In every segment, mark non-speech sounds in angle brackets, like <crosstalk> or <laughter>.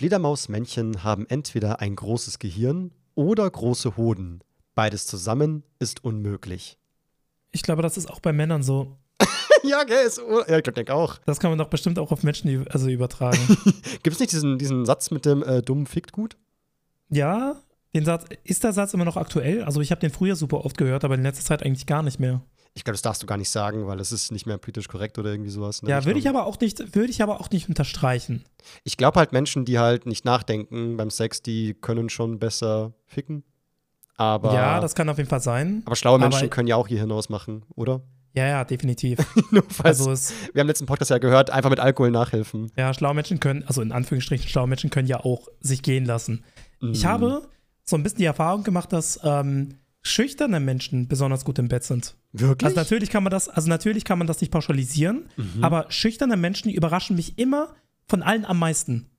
Fledermausmännchen haben entweder ein großes Gehirn oder große Hoden. Beides zusammen ist unmöglich. Ich glaube, das ist auch bei Männern so. <laughs> ja, gell, ist, ja, ich denke auch. Das kann man doch bestimmt auch auf Menschen also übertragen. <laughs> Gibt es nicht diesen, diesen Satz mit dem äh, dummen fickt gut? Ja, den Satz, ist der Satz immer noch aktuell? Also ich habe den früher super oft gehört, aber in letzter Zeit eigentlich gar nicht mehr. Ich glaube, das darfst du gar nicht sagen, weil es ist nicht mehr politisch korrekt oder irgendwie sowas. Ja, würde ich aber auch nicht, würde ich aber auch nicht unterstreichen. Ich glaube halt Menschen, die halt nicht nachdenken beim Sex, die können schon besser ficken. Aber ja, das kann auf jeden Fall sein. Aber schlaue Menschen aber, können ja auch ihr Hirn ausmachen, oder? Ja, ja, definitiv. <laughs> Nur falls, also es, wir haben letzten Podcast ja gehört, einfach mit Alkohol nachhelfen. Ja, schlaue Menschen können, also in Anführungsstrichen, schlaue Menschen können ja auch sich gehen lassen. Mhm. Ich habe so ein bisschen die Erfahrung gemacht, dass ähm, schüchterne Menschen besonders gut im Bett sind. Wirklich? Also natürlich kann man das, also natürlich kann man das nicht pauschalisieren, mhm. aber schüchterne Menschen überraschen mich immer von allen am meisten.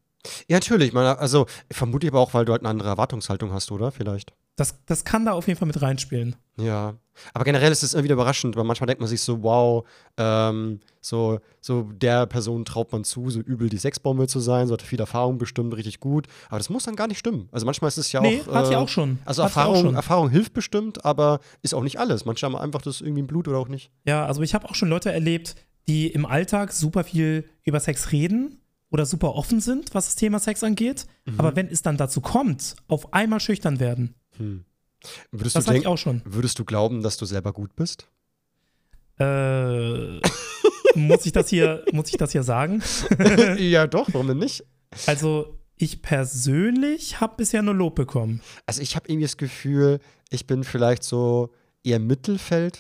Ja, natürlich. Man, also vermute ich aber auch, weil du halt eine andere Erwartungshaltung hast, oder? Vielleicht. Das, das kann da auf jeden Fall mit reinspielen. Ja. Aber generell ist es immer wieder überraschend, weil manchmal denkt man sich so, wow, ähm, so, so der Person traut man zu, so übel die Sexbombe zu sein, so hat viel Erfahrung bestimmt, richtig gut. Aber das muss dann gar nicht stimmen. Also manchmal ist es ja nee, auch. Hat äh, ja auch schon. Also Erfahrung, schon. Erfahrung hilft bestimmt, aber ist auch nicht alles. Manche haben einfach das irgendwie im Blut oder auch nicht. Ja, also ich habe auch schon Leute erlebt, die im Alltag super viel über Sex reden oder super offen sind, was das Thema Sex angeht. Mhm. Aber wenn es dann dazu kommt, auf einmal schüchtern werden. Hm. Würdest das hatte ich auch schon. Würdest du glauben, dass du selber gut bist? Äh, muss ich das hier, muss ich das hier sagen? <laughs> ja, doch, warum denn nicht? Also, ich persönlich habe bisher nur Lob bekommen. Also, ich habe irgendwie das Gefühl, ich bin vielleicht so eher Mittelfeld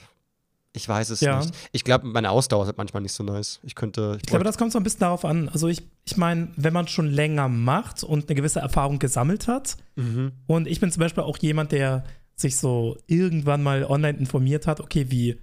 ich weiß es ja. nicht. Ich glaube, meine Ausdauer ist manchmal nicht so nice. Ich könnte. Ich, ich glaube, das kommt so ein bisschen darauf an. Also, ich, ich meine, wenn man schon länger macht und eine gewisse Erfahrung gesammelt hat, mhm. und ich bin zum Beispiel auch jemand, der sich so irgendwann mal online informiert hat, okay, wie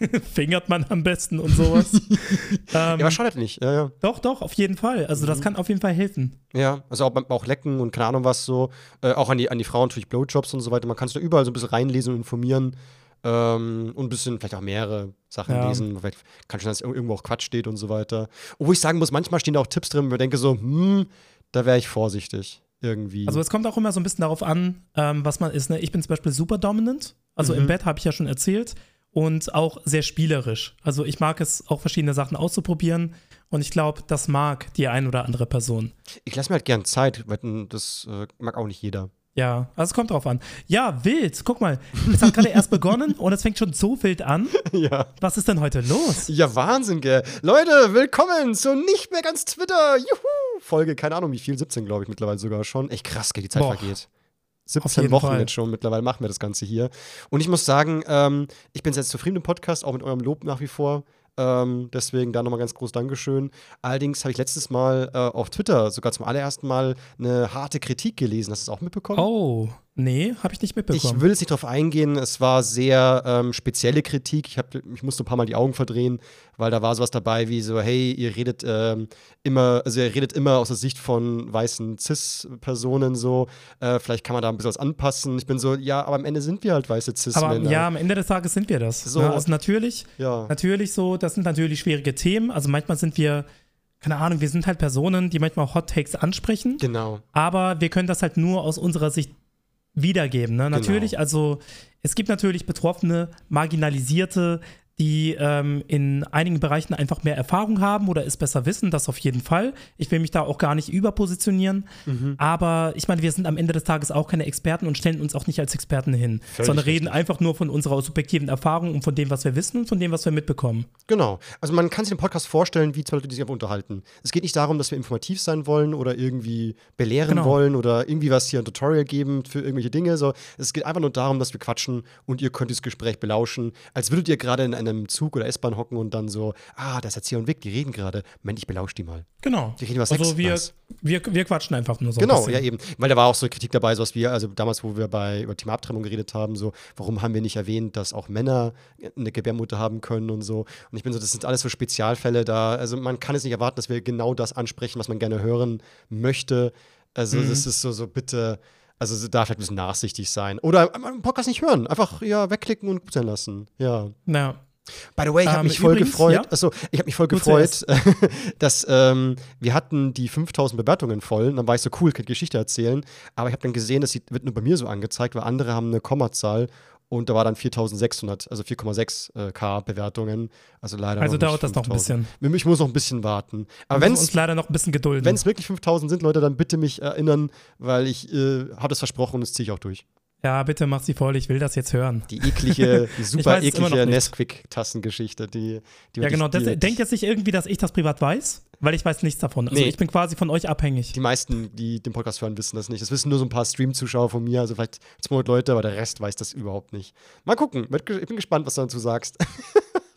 <laughs> fingert man am besten und sowas. <laughs> ähm, ja, aber schadet nicht. Ja, ja. Doch, doch, auf jeden Fall. Also, das mhm. kann auf jeden Fall helfen. Ja, also auch, auch lecken und keine Ahnung was so. Äh, auch an die, an die Frauen natürlich Blowjobs und so weiter. Man kann es da überall so ein bisschen reinlesen und informieren. Ähm, und ein bisschen vielleicht auch mehrere Sachen ja. lesen. Vielleicht kann schon, dass irgendwo auch Quatsch steht und so weiter. Obwohl ich sagen muss, manchmal stehen da auch Tipps drin, wo ich denke so, hm, da wäre ich vorsichtig. Irgendwie. Also es kommt auch immer so ein bisschen darauf an, ähm, was man ist. Ne? Ich bin zum Beispiel super dominant. Also mhm. im Bett habe ich ja schon erzählt. Und auch sehr spielerisch. Also ich mag es auch verschiedene Sachen auszuprobieren. Und ich glaube, das mag die ein oder andere Person. Ich lasse mir halt gern Zeit, weil das äh, mag auch nicht jeder. Ja, also es kommt drauf an. Ja, wild. Guck mal, es hat gerade erst begonnen <laughs> und es fängt schon so wild an. Ja. Was ist denn heute los? Ja, Wahnsinn, gell. Leute, willkommen zu Nicht mehr ganz Twitter. Juhu. Folge, keine Ahnung wie viel, 17 glaube ich mittlerweile sogar schon. Echt krass, gell, die Zeit Boah. vergeht. 17 Wochen Fall. jetzt schon mittlerweile machen wir das Ganze hier. Und ich muss sagen, ähm, ich bin sehr zufrieden im Podcast, auch mit eurem Lob nach wie vor. Ähm, deswegen da nochmal ganz groß Dankeschön. Allerdings habe ich letztes Mal äh, auf Twitter sogar zum allerersten Mal eine harte Kritik gelesen. Hast du das auch mitbekommen? Oh, nee, habe ich nicht mitbekommen. Ich will jetzt nicht drauf eingehen. Es war sehr ähm, spezielle Kritik. Ich, hab, ich musste ein paar Mal die Augen verdrehen, weil da war sowas dabei wie so: hey, ihr redet ähm, immer, also ihr redet immer aus der Sicht von weißen Cis-Personen so. Äh, vielleicht kann man da ein bisschen was anpassen. Ich bin so: ja, aber am Ende sind wir halt weiße Cis-Männer. Ja, am Ende des Tages sind wir das. So. Ne? Also natürlich, ja. natürlich so das sind natürlich schwierige Themen. Also manchmal sind wir, keine Ahnung, wir sind halt Personen, die manchmal Hot Takes ansprechen. Genau. Aber wir können das halt nur aus unserer Sicht wiedergeben. Ne? Genau. Natürlich, also es gibt natürlich Betroffene, Marginalisierte, die ähm, in einigen Bereichen einfach mehr Erfahrung haben oder es besser wissen, das auf jeden Fall. Ich will mich da auch gar nicht überpositionieren, mhm. aber ich meine, wir sind am Ende des Tages auch keine Experten und stellen uns auch nicht als Experten hin, Völlig sondern reden richtig. einfach nur von unserer subjektiven Erfahrung und von dem, was wir wissen und von dem, was wir mitbekommen. Genau. Also man kann sich den Podcast vorstellen, wie zwei Leute, die sich einfach unterhalten. Es geht nicht darum, dass wir informativ sein wollen oder irgendwie belehren genau. wollen oder irgendwie was hier ein Tutorial geben für irgendwelche Dinge. So, es geht einfach nur darum, dass wir quatschen und ihr könnt dieses Gespräch belauschen, als würdet ihr gerade in einem Zug oder S-Bahn hocken und dann so, ah, das ist hier und Vic, die reden gerade. Mensch, ich belausche die mal. Genau. Die reden über Sex. Also wir, wir, wir quatschen einfach nur so. Genau, ja eben. Weil da war auch so Kritik dabei, so was wir, also damals, wo wir bei über Thema Abtrennung geredet haben, so, warum haben wir nicht erwähnt, dass auch Männer eine Gebärmutter haben können und so. Und ich bin so, das sind alles so Spezialfälle da. Also man kann es nicht erwarten, dass wir genau das ansprechen, was man gerne hören möchte. Also mhm. das ist so, so bitte. Also da vielleicht ein bisschen nachsichtig sein. Oder einen Podcast nicht hören. Einfach ja wegklicken und gut sein lassen. Ja. Ja. By the way, ich habe ähm, mich voll übrigens, gefreut. Ja? Achso, ich habe mich voll gefreut, <laughs> dass ähm, wir hatten die 5000 Bewertungen voll. Und dann war ich so cool, kann Geschichte erzählen. Aber ich habe dann gesehen, das wird nur bei mir so angezeigt, weil andere haben eine Kommazahl und da war dann 4600, also 4,6k äh, Bewertungen. Also leider. Also dauert das noch ein bisschen. Ich muss noch ein bisschen warten. Aber wenn es leider noch ein bisschen gedulden. Wenn es wirklich 5000 sind, Leute, dann bitte mich erinnern, weil ich äh, habe das versprochen und das ziehe ich auch durch. Ja, bitte mach sie voll, ich will das jetzt hören. Die eklige, <laughs> die super eklige Nesquik-Tassengeschichte, die, die. Ja, genau. Das, denkt jetzt nicht irgendwie, dass ich das privat weiß, weil ich weiß nichts davon. Also nee. ich bin quasi von euch abhängig. Die meisten, die den Podcast hören, wissen das nicht. Das wissen nur so ein paar Stream-Zuschauer von mir, also vielleicht 200 Leute, aber der Rest weiß das überhaupt nicht. Mal gucken. Ich bin gespannt, was du dazu sagst. <laughs>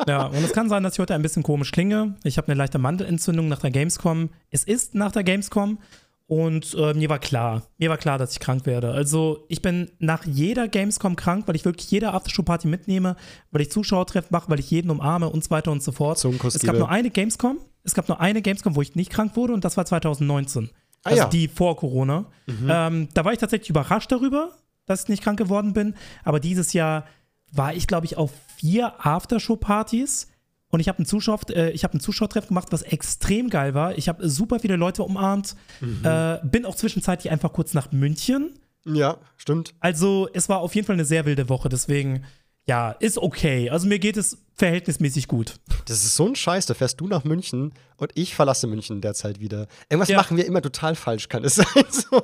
Ja, und es kann sein, dass ich heute ein bisschen komisch klinge. Ich habe eine leichte Mandelentzündung nach der Gamescom. Es ist nach der Gamescom und äh, mir war klar, mir war klar, dass ich krank werde. Also ich bin nach jeder Gamescom krank, weil ich wirklich jede Aftershow-Party mitnehme, weil ich Zuschauertreffen mache, weil ich jeden umarme und so weiter und so fort. Es gab nur eine Gamescom, es gab nur eine Gamescom, wo ich nicht krank wurde und das war 2019. Ah, also ja. die vor Corona. Mhm. Ähm, da war ich tatsächlich überrascht darüber, dass ich nicht krank geworden bin. Aber dieses Jahr war ich, glaube ich, auf vier Aftershow-Partys und ich habe einen, Zuschauer, äh, hab einen Zuschauertreff gemacht, was extrem geil war. Ich habe super viele Leute umarmt. Mhm. Äh, bin auch zwischenzeitlich einfach kurz nach München. Ja, stimmt. Also, es war auf jeden Fall eine sehr wilde Woche. Deswegen, ja, ist okay. Also, mir geht es verhältnismäßig gut. Das ist so ein Scheiß. Da fährst du nach München und ich verlasse München derzeit wieder. Irgendwas ja. machen wir immer total falsch, kann es <laughs> sein. So.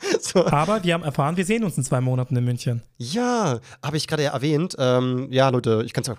<laughs> So. Aber wir haben erfahren, wir sehen uns in zwei Monaten in München. Ja, habe ich gerade ja erwähnt. Ähm, ja, Leute, ich kann es auch.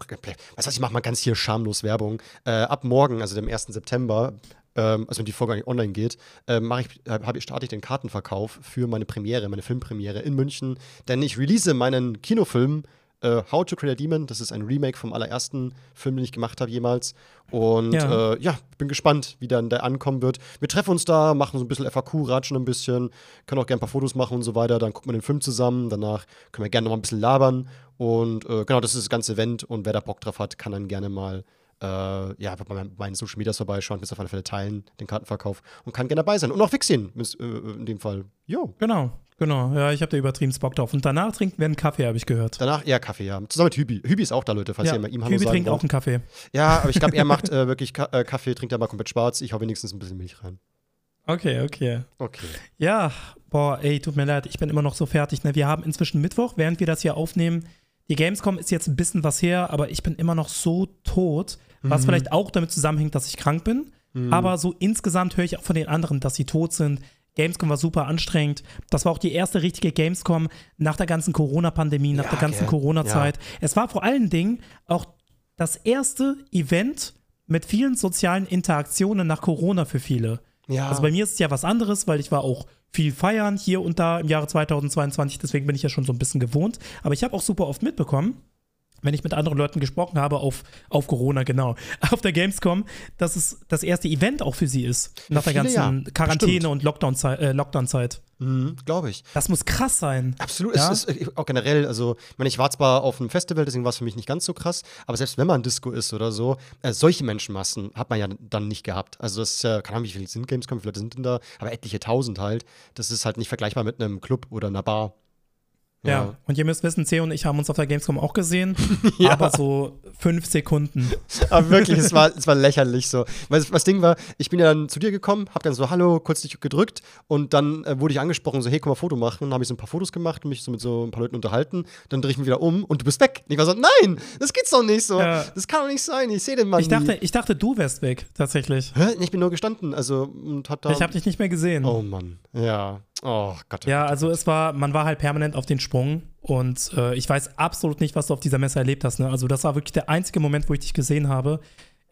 Was heißt, ich mache mal ganz hier schamlos Werbung. Äh, ab morgen, also dem 1. September, ähm, also wenn die Folge online geht, äh, ich, äh, ich, starte ich den Kartenverkauf für meine Premiere, meine Filmpremiere in München. Denn ich release meinen Kinofilm äh, How to Create a Demon. Das ist ein Remake vom allerersten Film, den ich gemacht habe jemals. Und ja. Äh, ja, bin gespannt, wie dann der ankommen wird. Wir treffen uns da, machen so ein bisschen FAQ, ratschen ein bisschen, können auch gerne ein paar Fotos machen und so weiter. Dann gucken wir den Film zusammen. Danach können wir gerne noch mal ein bisschen labern. Und äh, genau, das ist das ganze Event. Und wer da Bock drauf hat, kann dann gerne mal äh, ja, bei meinen Social Medias vorbeischauen, bis auf alle Fälle teilen, den Kartenverkauf und kann gerne dabei sein. Und auch Wixien äh, in dem Fall. Jo. Genau. Genau, ja, ich habe da übertrieben Bock drauf. Und danach trinken wir einen Kaffee, habe ich gehört. Danach eher Kaffee, ja. Zusammen mit Hübi. Hübi ist auch da, Leute, falls ja, ihr mal ihm Hallo Hübi trinkt wollt. auch einen Kaffee. Ja, aber ich glaube, er <laughs> macht äh, wirklich Ka äh, Kaffee, trinkt aber komplett schwarz. Ich hau wenigstens ein bisschen Milch rein. Okay, okay. Okay. Ja, boah, ey, tut mir leid, ich bin immer noch so fertig. Ne? Wir haben inzwischen Mittwoch, während wir das hier aufnehmen. Die Gamescom ist jetzt ein bisschen was her, aber ich bin immer noch so tot, was mhm. vielleicht auch damit zusammenhängt, dass ich krank bin. Mhm. Aber so insgesamt höre ich auch von den anderen, dass sie tot sind. Gamescom war super anstrengend. Das war auch die erste richtige Gamescom nach der ganzen Corona-Pandemie, nach ja, der ganzen. Corona-Zeit. Ja. Es war vor allen Dingen auch das erste Event mit vielen sozialen Interaktionen nach Corona für viele. Ja. Also bei mir ist es ja was anderes, weil ich war auch viel feiern hier und da im Jahre 2022, deswegen bin ich ja schon so ein bisschen gewohnt. Aber ich habe auch super oft mitbekommen, wenn ich mit anderen Leuten gesprochen habe, auf, auf Corona, genau, <laughs> auf der Gamescom, dass es das erste Event auch für sie ist. Nach der ganzen ja, Quarantäne bestimmt. und Lockdown-Zeit. Äh, Lockdown mhm, Glaube ich. Das muss krass sein. Absolut. Ja? Es ist äh, auch generell, also, ich meine, ich war zwar auf einem Festival, deswegen war es für mich nicht ganz so krass, aber selbst wenn man Disco ist oder so, äh, solche Menschenmassen hat man ja dann nicht gehabt. Also, das ist ja, keine Ahnung, wie viele sind Gamescom, wie viele Leute sind denn da, aber etliche tausend halt. Das ist halt nicht vergleichbar mit einem Club oder einer Bar. Ja. ja. und ihr müsst wissen, C und ich haben uns auf der Gamescom auch gesehen, <laughs> ja. aber so fünf Sekunden. aber wirklich, es war, <laughs> es war lächerlich so. Weil das Ding war, ich bin ja dann zu dir gekommen, hab dann so Hallo, kurz dich gedrückt und dann äh, wurde ich angesprochen, so hey, komm mal Foto machen. Dann habe ich so ein paar Fotos gemacht, mich so mit so ein paar Leuten unterhalten. Dann drehe ich mich wieder um und du bist weg. Und ich war so, nein, das geht's doch nicht so. Ja. Das kann doch nicht sein. Ich sehe den Mann. Ich dachte, ich dachte, du wärst weg, tatsächlich. Hä? Ich bin nur gestanden, also und hat da. Ich habe dich nicht mehr gesehen. Oh Mann, ja. Oh Gott. Oh ja, also es war, man war halt permanent auf den Sprung und äh, ich weiß absolut nicht, was du auf dieser Messe erlebt hast. Ne? Also das war wirklich der einzige Moment, wo ich dich gesehen habe.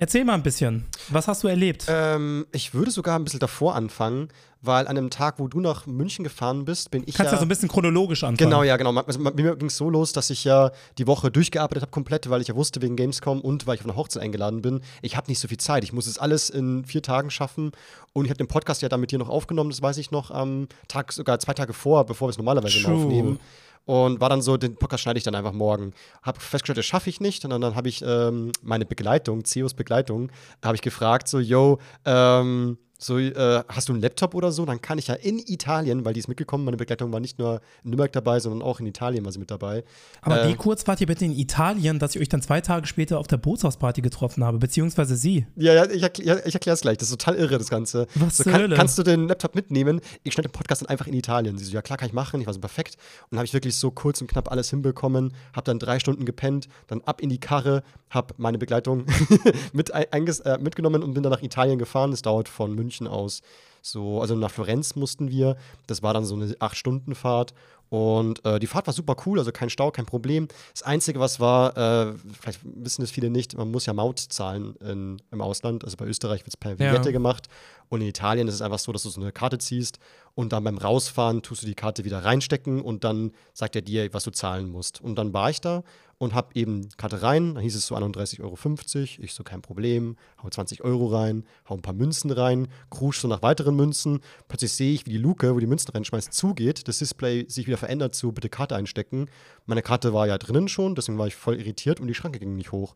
Erzähl mal ein bisschen. Was hast du erlebt? Ähm, ich würde sogar ein bisschen davor anfangen, weil an dem Tag, wo du nach München gefahren bist, bin ich Kannst ja, ja so ein bisschen chronologisch anfangen. Genau, ja, genau. Also, mir ging es so los, dass ich ja die Woche durchgearbeitet habe komplett, weil ich ja wusste wegen Gamescom und weil ich auf eine Hochzeit eingeladen bin. Ich habe nicht so viel Zeit. Ich muss es alles in vier Tagen schaffen. Und ich habe den Podcast ja dann mit dir noch aufgenommen, das weiß ich noch, am Tag, sogar zwei Tage vor, bevor wir es normalerweise aufnehmen und war dann so, den Podcast schneide ich dann einfach morgen. Habe festgestellt, das schaffe ich nicht. Und dann, dann habe ich ähm, meine Begleitung, CEOs Begleitung, habe ich gefragt, so, yo, ähm, So, äh, hast du einen Laptop oder so, dann kann ich ja in Italien, weil die ist mitgekommen, meine Begleitung war nicht nur in Nürnberg dabei, sondern auch in Italien war sie mit dabei. Aber äh, wie kurz wart ihr bitte in Italien, dass ich euch dann zwei Tage später auf der Bootshausparty getroffen habe, beziehungsweise sie? Ja, ja, ich erkläre es gleich, das ist total irre, das Ganze. Was so, kann, Kannst du den Laptop mitnehmen? Ich schneide den Podcast dann einfach in Italien. Sie so, ja klar, kann ich machen. Ich war so perfekt. Und dann habe ich wirklich so kurz und knapp alles hinbekommen, habe dann drei Stunden gepennt, dann ab in die Karre, habe meine Begleitung <laughs> mit, äh, mitgenommen und bin dann nach Italien gefahren. Das dauert von München aus so, also nach Florenz mussten wir. Das war dann so eine 8-Stunden-Fahrt. Und äh, die Fahrt war super cool, also kein Stau, kein Problem. Das Einzige, was war, äh, vielleicht wissen es viele nicht, man muss ja Maut zahlen in, im Ausland. Also bei Österreich wird es per Vignette ja. gemacht. Und in Italien ist es einfach so, dass du so eine Karte ziehst und dann beim Rausfahren tust du die Karte wieder reinstecken und dann sagt er dir, was du zahlen musst. Und dann war ich da und habe eben Karte rein, dann hieß es so 31,50 Euro. Ich so, kein Problem, hau 20 Euro rein, hau ein paar Münzen rein, krusch so nach weiteren Münzen. Plötzlich sehe ich, wie die Luke, wo die Münzen reinschmeißt, zugeht, das Display sich wieder verändert zu bitte Karte einstecken. Meine Karte war ja drinnen schon, deswegen war ich voll irritiert und die Schranke ging nicht hoch.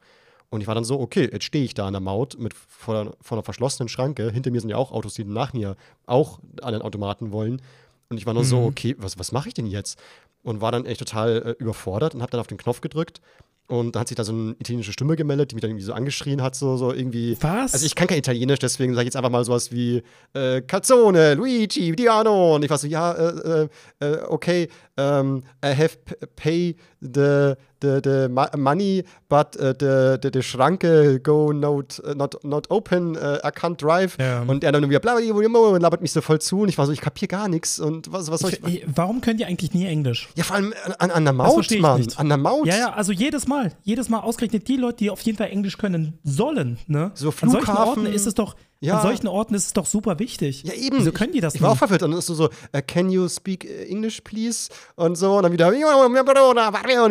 Und ich war dann so, okay, jetzt stehe ich da an der Maut mit vor, vor einer verschlossenen Schranke. Hinter mir sind ja auch Autos, die nach mir auch an den Automaten wollen. Und ich war nur mhm. so, okay, was, was mache ich denn jetzt? Und war dann echt total äh, überfordert und habe dann auf den Knopf gedrückt. Und da hat sich da so eine italienische Stimme gemeldet, die mich dann irgendwie so angeschrien hat, so, so irgendwie. Was? Also ich kann kein Italienisch, deswegen sage ich jetzt einfach mal sowas wie äh, Calzone, Luigi, Diano. Und ich war so, ja, äh, äh, äh okay, um, I have pay the, the, the money, but uh, the, the, the Schranke go not, not, not open, uh, I can't drive. Ja. Und er dann wieder bla, und labert mich so voll zu und ich war so, ich kapier gar nichts und was, was soll ich, ich Warum könnt ihr eigentlich nie Englisch? Ja, vor allem an, an der Maut, Mann. An der Maut. Ja, ja, also jedes Mal, jedes Mal ausgerechnet die Leute, die auf jeden Fall Englisch können sollen, ne? So Flughafen. An solchen Orten ist es doch ja. An solchen Orten ist es doch super wichtig. Ja, eben. Wieso können die das ich, nicht? Ich war auch verwirrt. Und dann ist so, so uh, can you speak English, please? Und so. Und dann wieder, und ich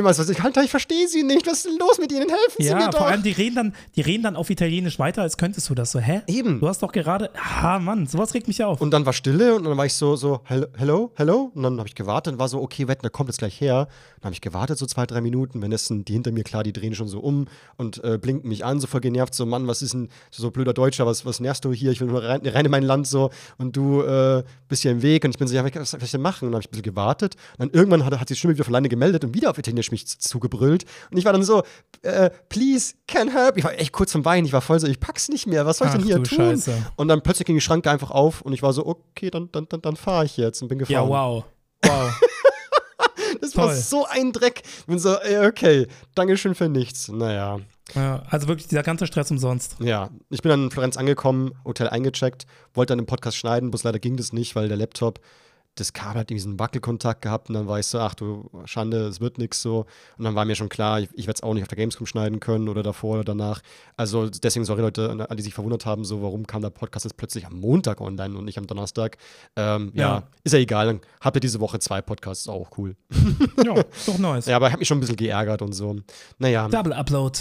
was, ich, verstehe sie nicht. Was ist denn los mit ihnen? Helfen ja, sie mir doch. Ja, vor allem, die reden, dann, die reden dann auf Italienisch weiter, als könntest du das so. Hä? Eben. Du hast doch gerade, ah, Mann, sowas regt mich auf. Und dann war Stille und dann war ich so, so, hello, hello. Und dann habe ich gewartet und war so, okay, Wetten, der kommt jetzt gleich her. Dann habe ich gewartet so zwei, drei Minuten. Wenn es die hinter mir, klar, die drehen schon so um und äh, blinken mich an, so voll genervt, so, Mann, was ist denn so, so blöder Deutscher, was, was nervst du hier? Ich will nur rein, rein in mein Land so und du äh, bist hier im Weg und ich bin so, ja, was soll ich denn machen? Und dann habe ich ein bisschen gewartet. Und dann irgendwann hat, hat die Stimme wieder von alleine gemeldet und wieder auf Italienisch mich zugebrüllt. Und ich war dann so, äh, please, can help. Ich war echt kurz vom Weinen, ich war voll so, ich pack's nicht mehr, was soll ich Ach, denn hier tun? Scheiße. Und dann plötzlich ging die Schranke einfach auf und ich war so, okay, dann, dann, dann, dann fahre ich jetzt und bin gefahren. Ja, wow. Wow. <laughs> das Toll. war so ein Dreck. Ich bin so, okay, Dankeschön für nichts. Naja. Ja, also wirklich dieser ganze Stress umsonst. Ja, ich bin dann in Florenz angekommen, Hotel eingecheckt, wollte dann den Podcast schneiden, bloß leider ging das nicht, weil der Laptop, das Kabel hat diesen Wackelkontakt gehabt und dann war ich so, ach du Schande, es wird nichts so. Und dann war mir schon klar, ich, ich werde es auch nicht auf der Gamescom schneiden können oder davor oder danach. Also deswegen, sorry Leute, die sich verwundert haben, so, warum kam der Podcast jetzt plötzlich am Montag online und nicht am Donnerstag. Ähm, ja. ja. ist ja egal, dann habt ihr diese Woche zwei Podcasts, auch cool. ja, doch nice. <laughs> Ja, aber ich habe mich schon ein bisschen geärgert und so. Naja. Double Upload.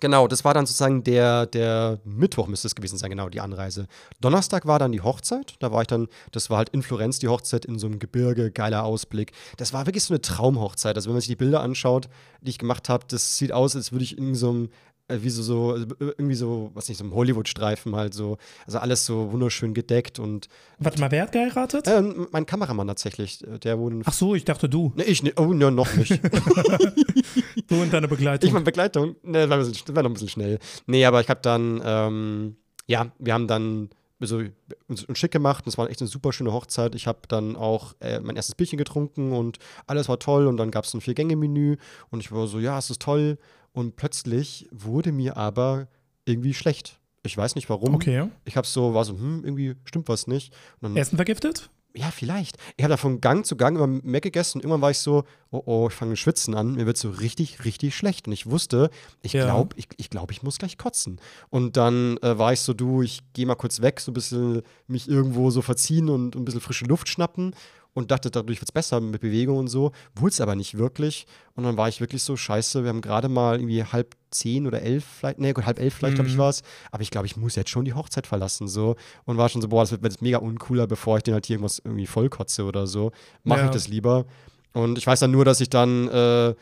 Genau, das war dann sozusagen der, der Mittwoch müsste es gewesen sein, genau, die Anreise. Donnerstag war dann die Hochzeit. Da war ich dann, das war halt in Florenz die Hochzeit in so einem Gebirge, geiler Ausblick. Das war wirklich so eine Traumhochzeit. Also wenn man sich die Bilder anschaut, die ich gemacht habe, das sieht aus, als würde ich in so einem äh, wie so, so, äh, irgendwie so, was nicht, so ein Hollywood-Streifen halt so. Also alles so wunderschön gedeckt und. Warte mal, wer hat geheiratet? Äh, mein Kameramann tatsächlich. Äh, der wohnt. Ach so, ich dachte du. Ne, ich, ne, oh, ne, noch nicht. <laughs> du und deine Begleitung. Ich meine Begleitung, ne, war, war noch ein bisschen schnell. Nee, aber ich habe dann, ähm, ja, wir haben dann so uns, schick gemacht. Es war echt eine super schöne Hochzeit. Ich habe dann auch äh, mein erstes Bierchen getrunken und alles war toll. Und dann gab es ein Vier-Gänge-Menü und ich war so, ja, es ist toll. Und plötzlich wurde mir aber irgendwie schlecht. Ich weiß nicht warum. Okay. Ich habe so, war so, hm, irgendwie stimmt was nicht. Dann, Essen vergiftet? Ja, vielleicht. Ich habe da von Gang zu Gang immer mehr gegessen. Und irgendwann war ich so, oh oh, ich fange schwitzen an. Mir wird so richtig, richtig schlecht. Und ich wusste, ich ja. glaube, ich, ich, glaub, ich muss gleich kotzen. Und dann äh, war ich so, du, ich gehe mal kurz weg, so ein bisschen mich irgendwo so verziehen und ein bisschen frische Luft schnappen und dachte, dadurch wird es besser mit Bewegung und so. Wurde es aber nicht wirklich. Und dann war ich wirklich so, scheiße, wir haben gerade mal irgendwie halb zehn oder elf, vielleicht, nee, halb elf vielleicht, mhm. glaube ich, war es. Aber ich glaube, ich muss jetzt schon die Hochzeit verlassen, so. Und war schon so, boah, das wird jetzt mega uncooler, bevor ich den halt hier irgendwas irgendwie vollkotze oder so. Mache ja. ich das lieber. Und ich weiß dann nur, dass ich dann, äh,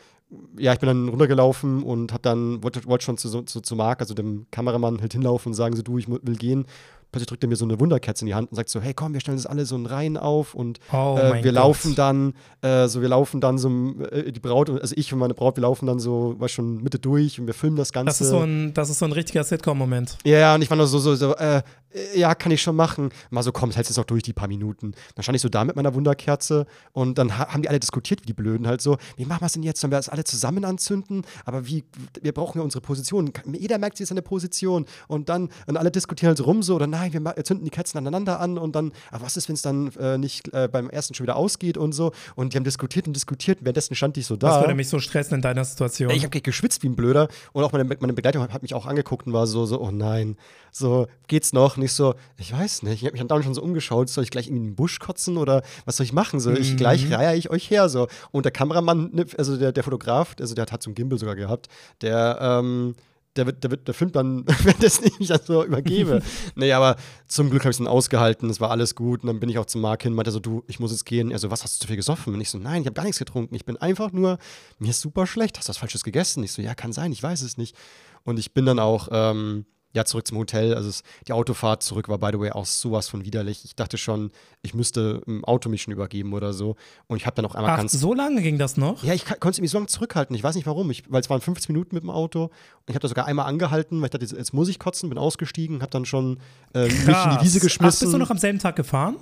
ja, ich bin dann runtergelaufen und hab dann, wollte, wollte schon zu, zu, zu Marc, also dem Kameramann, halt hinlaufen und sagen so, du, ich will gehen plötzlich drückt er mir so eine Wunderkerze in die Hand und sagt so, hey komm, wir stellen das alle so in Reihen auf und Oh äh, wir Gott. laufen dann, äh, so wir laufen dann so, äh, die Braut, also ich und meine Braut, wir laufen dann so, war schon Mitte durch und wir filmen das Ganze. Das ist so ein, das ist so ein richtiger Sitcom-Moment. Ja, ja, und ich war nur so, so, so, äh, äh, ja, kann ich schon machen. Mal so, komm, hältst jetzt noch durch die paar Minuten. Dann stand ich so da mit meiner Wunderkerze und dann ha haben die alle diskutiert, wie die Blöden halt so, wie machen wir es denn jetzt? Sollen wir das alle zusammen anzünden? Aber wie, wir brauchen ja unsere Position. Jeder merkt sich seine Position und dann, und alle diskutieren halt so rum so, oder nein, wir ma- zünden die Kerzen aneinander an und dann, aber was ist, wenn es dann äh, nicht äh, beim ersten schon wieder ausgeht und so? Und die haben diskutiert und diskutiert, währenddessen stand ich so da. Das würde mich so stressen in deiner Situation. Ich habe geschwitzt wie ein Blöder und auch meine, meine Begleitung hat, hat mich auch angeguckt und war so, so, oh nein, so, geht's noch? Nicht so, ich weiß nicht, ich habe mich dann schon so umgeschaut, soll ich gleich in den Busch kotzen oder was soll ich machen? So, ich Mhm. gleich reihe ich euch her, so. Und der Kameramann, ne, also der, der Fotograf, also der hat so einen Gimbal sogar gehabt, der, ähm, der, wird, der, wird, der filmt dann, <laughs> wenn das nicht dann so übergebe. <laughs> nee, aber zum Glück habe ich es dann ausgehalten, es war alles gut. Und dann bin ich auch zum Marc hin, meinte so, du, ich muss jetzt gehen. Er so, was, hast du zu viel gesoffen? Und ich so, nein, ich habe gar nichts getrunken. Ich bin einfach nur, mir ist super schlecht. Hast du was Falsches gegessen? Ich so, ja, kann sein, ich weiß es nicht. Und ich bin dann auch, ähm, ja, zurück zum Hotel. Also es, die Autofahrt zurück war, by the way, auch sowas von widerlich. Ich dachte schon, ich müsste im Auto mich schon übergeben oder so. Und ich habe dann auch einmal Ach, ganz so lange ging das noch? ja, ich konnte irgendwie so lange zurückhalten. Ich weiß nicht warum. Ich, weil es waren 15 Minuten mit dem Auto. Und ich habe da sogar einmal angehalten, weil ich dachte, jetzt, jetzt muss ich kotzen, bin ausgestiegen, habe dann schon äh, mich in die Wiese Ach, geschmissen. bist du noch am selben Tag gefahren?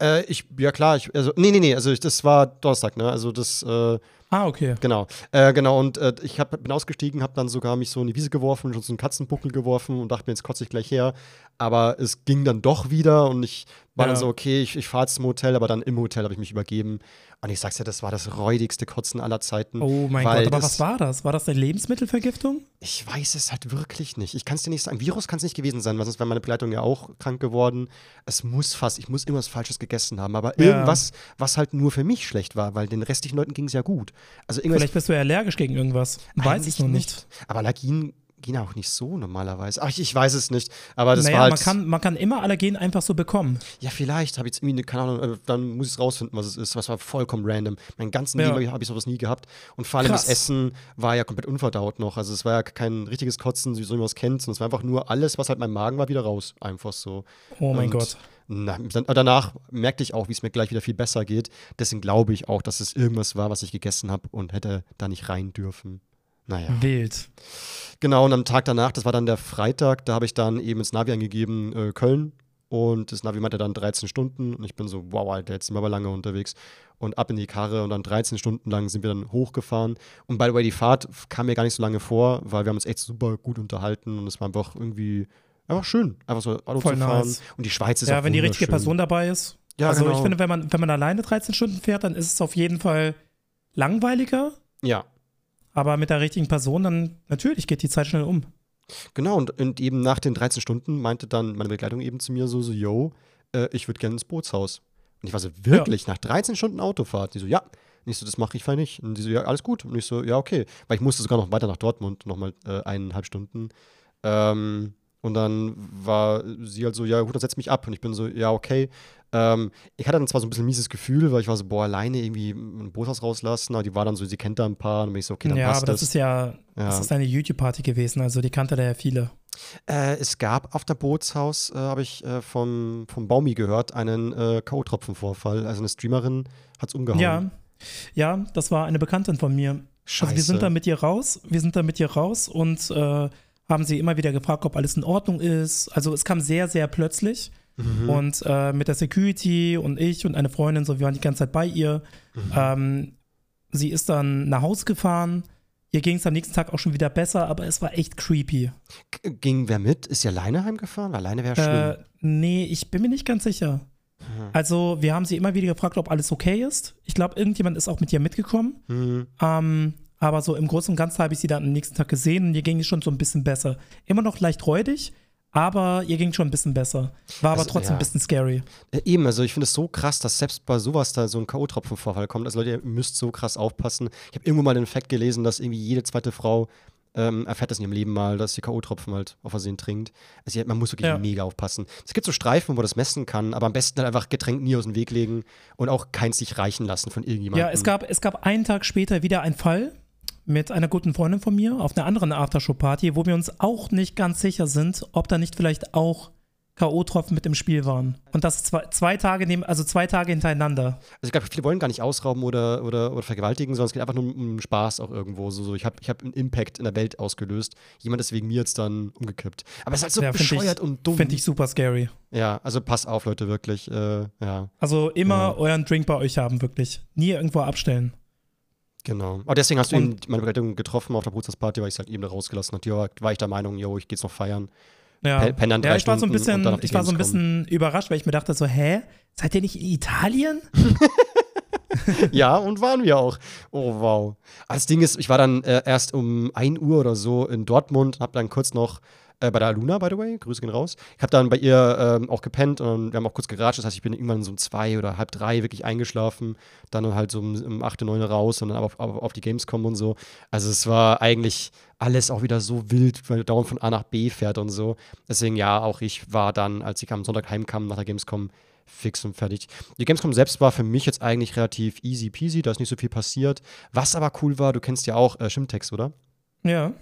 äh, ich, ja klar, ich, also, nee, nee, nee, also ich, das war Donnerstag, ne? Also das, äh, Ah, okay. genau. Äh, genau, und äh, ich hab, bin ausgestiegen, habe dann sogar mich so in die Wiese geworfen, schon so einen Katzenbuckel geworfen und dachte mir, jetzt kotze ich gleich her. Aber es ging dann doch wieder und ich war dann Ja. so, okay, ich, ich fahre jetzt zum Hotel, aber dann im Hotel habe ich mich übergeben. Und ich sag's ja, das war das räudigste Kotzen aller Zeiten. Oh mein Gott, aber was war das? War das eine Lebensmittelvergiftung? Ich weiß es halt wirklich nicht. Ich kann es dir nicht sagen. Virus kann es nicht gewesen sein, weil sonst wäre meine Begleitung ja auch krank geworden. Es muss fast, ich muss irgendwas Falsches gegessen haben. Aber Ja. irgendwas, was halt nur für mich schlecht war, weil den restlichen Leuten ging es ja gut. Also. Vielleicht bist du ja allergisch gegen irgendwas. Weiß es noch nicht. Aber Allergien gehen auch nicht so normalerweise. Ach, ich, ich weiß es nicht. Aber das naja, war halt. man, kann, man kann immer Allergen einfach so bekommen. ja, vielleicht habe ich jetzt irgendwie, eine, keine Ahnung, äh, dann muss ich es rausfinden, was es ist. Was war vollkommen random. Mein ganzen Ja. Leben habe ich sowas nie gehabt. Und vor allem Krass. das Essen war ja komplett unverdaut noch. Also es war ja kein richtiges Kotzen, wie so man es kennt, sondern es war einfach nur alles, was halt mein Magen war, wieder raus. Einfach so. Oh mein Und Gott. Na, dann, danach merkte ich auch, wie es mir gleich wieder viel besser geht. Deswegen glaube ich auch, dass es irgendwas war, was ich gegessen habe und hätte da nicht rein dürfen. Naja. Wild. Genau, und am Tag danach, das war dann der Freitag, da habe ich dann eben ins Navi angegeben, äh, Köln. Und das Navi meinte dann 13 Stunden. Und ich bin so, wow, Alter, jetzt sind wir aber lange unterwegs. Und ab in die Karre und dann 13 Stunden lang sind wir dann hochgefahren. Und by the way, die Fahrt kam mir gar nicht so lange vor, weil wir haben uns echt super gut unterhalten. Und es war einfach irgendwie einfach schön, einfach so Auto Voll zu fahren. nice. Und die Schweiz ist Ja, auch wenn die richtige. Person dabei ist. Ja, also genau. ich finde, wenn man, wenn man alleine 13 Stunden fährt, dann ist es auf jeden Fall langweiliger. Ja, Aber mit der richtigen Person, dann natürlich geht die Zeit schnell um. Genau, und, und eben nach den 13 Stunden meinte dann meine Begleitung eben zu mir so, so, yo, äh, ich würde gerne ins Bootshaus. Und ich war so, wirklich, nach 13 Stunden Autofahrt? Die so, ja. Und ich so, das mache ich fein nicht. Und die so, ja, alles gut. Und ich so, ja, okay. Weil ich musste sogar noch weiter nach Dortmund, nochmal äh, eineinhalb Stunden. Ähm, und dann war sie halt so, ja, gut, dann setz mich ab. Und ich bin so, ja, okay. Ähm, ich hatte dann zwar so ein bisschen mieses Gefühl, weil ich war so, boah, alleine irgendwie ein Bootshaus rauslassen. Aber die war dann so, sie kennt da ein paar. Und dann bin ich so, okay, dann ja, passt aber das ist ja, Ja. das ist eine YouTube-Party gewesen, also die kannte da ja viele. Äh, es gab auf der Bootshaus, äh, habe ich äh, vom, vom Baumi gehört, einen äh, K.O.-Tropfenvorfall. Also eine Streamerin hat es umgehauen. Ja, ja, das war eine Bekanntin von mir. Scheiße. Also wir sind da mit ihr raus, wir sind da mit ihr raus und äh, haben sie immer wieder gefragt, ob alles in Ordnung ist. Also es kam sehr, sehr plötzlich. Mhm. Und äh, mit der Security und ich und eine Freundin, so, wir waren die ganze Zeit bei ihr. Mhm. Ähm, sie ist dann nach Hause gefahren. Ihr ging es am nächsten Tag auch schon wieder besser, aber es war echt creepy. G- Ging wer mit? Ist sie alleine heimgefahren? Alleine wäre Äh, schlimm. nee, ich bin mir nicht ganz sicher. Mhm. Also, wir haben sie immer wieder gefragt, ob alles okay ist. Ich glaube, irgendjemand ist auch mit ihr mitgekommen. Mhm. Ähm, aber so im Großen und Ganzen habe ich sie dann am nächsten Tag gesehen und ihr ging es schon so ein bisschen besser. Immer noch leicht räudig, aber ihr ging schon ein bisschen besser. War aber Also, trotzdem ja. ein bisschen scary. Eben, also ich finde es so krass, dass selbst bei sowas da so ein K.O.-Tropfenvorfall kommt. Also Leute, ihr müsst so krass aufpassen. Ich habe irgendwo mal den Fakt gelesen, dass irgendwie jede zweite Frau ähm, erfährt das in ihrem Leben mal, dass sie K.O.-Tropfen halt auf Versehen trinkt. Also man muss wirklich Ja. mega aufpassen. Es gibt so Streifen, wo das messen kann, aber am besten halt einfach Getränk nie aus dem Weg legen und auch keins sich reichen lassen von irgendjemandem. Ja, es gab, es gab einen Tag später wieder einen Fall mit einer guten Freundin von mir auf einer anderen Aftershow-Party, wo wir uns auch nicht ganz sicher sind, ob da nicht vielleicht auch K.O.-Tropfen mit im Spiel waren. Und das zwei, zwei Tage neben, also zwei Tage hintereinander. Also ich glaube, viele wollen gar nicht ausrauben oder, oder, oder vergewaltigen, sondern es geht einfach nur um, Spaß auch irgendwo. So, so ich habe ich hab einen Impact in der Welt ausgelöst. Jemand ist wegen mir jetzt dann umgekippt. Aber es ist halt so ja, bescheuert ich, und dumm. Finde ich super scary. Ja, also pass auf, Leute, wirklich. Äh, ja. Also immer ja. euren Drink bei euch haben, wirklich. Nie irgendwo abstellen. Genau. Aber deswegen hast du ihn, meine Begleitung getroffen auf der Geburtstagsparty, weil ich es halt eben da rausgelassen habe. war ich der Meinung, yo, ich gehe jetzt noch feiern. Ja, ja ich war so ein bisschen, ich war so ein bisschen überrascht, weil ich mir dachte so, hä, seid ihr nicht in Italien? <laughs> ja, und waren wir auch. Oh, wow. Aber das Ding ist, ich war dann äh, erst um 1 Uhr oder so in Dortmund, hab dann kurz noch äh, bei der Aluna, by the way, Grüße gehen raus. Ich habe dann bei ihr ähm, auch gepennt und wir haben auch kurz geratscht. Das heißt, ich bin irgendwann so um zwei oder halb drei wirklich eingeschlafen. Dann halt so um, um 8, 9 raus und dann auf, auf, auf die Gamescom und so. Also es war eigentlich alles auch wieder so wild, weil dauernd von A nach B fährt und so. Deswegen ja, auch ich war dann, als ich am Sonntag heimkam nach der Gamescom, fix und fertig. Die Gamescom selbst war für mich jetzt eigentlich relativ easy peasy, da ist nicht so viel passiert. Was aber cool war, du kennst ja auch äh, Shimtex, oder? Ja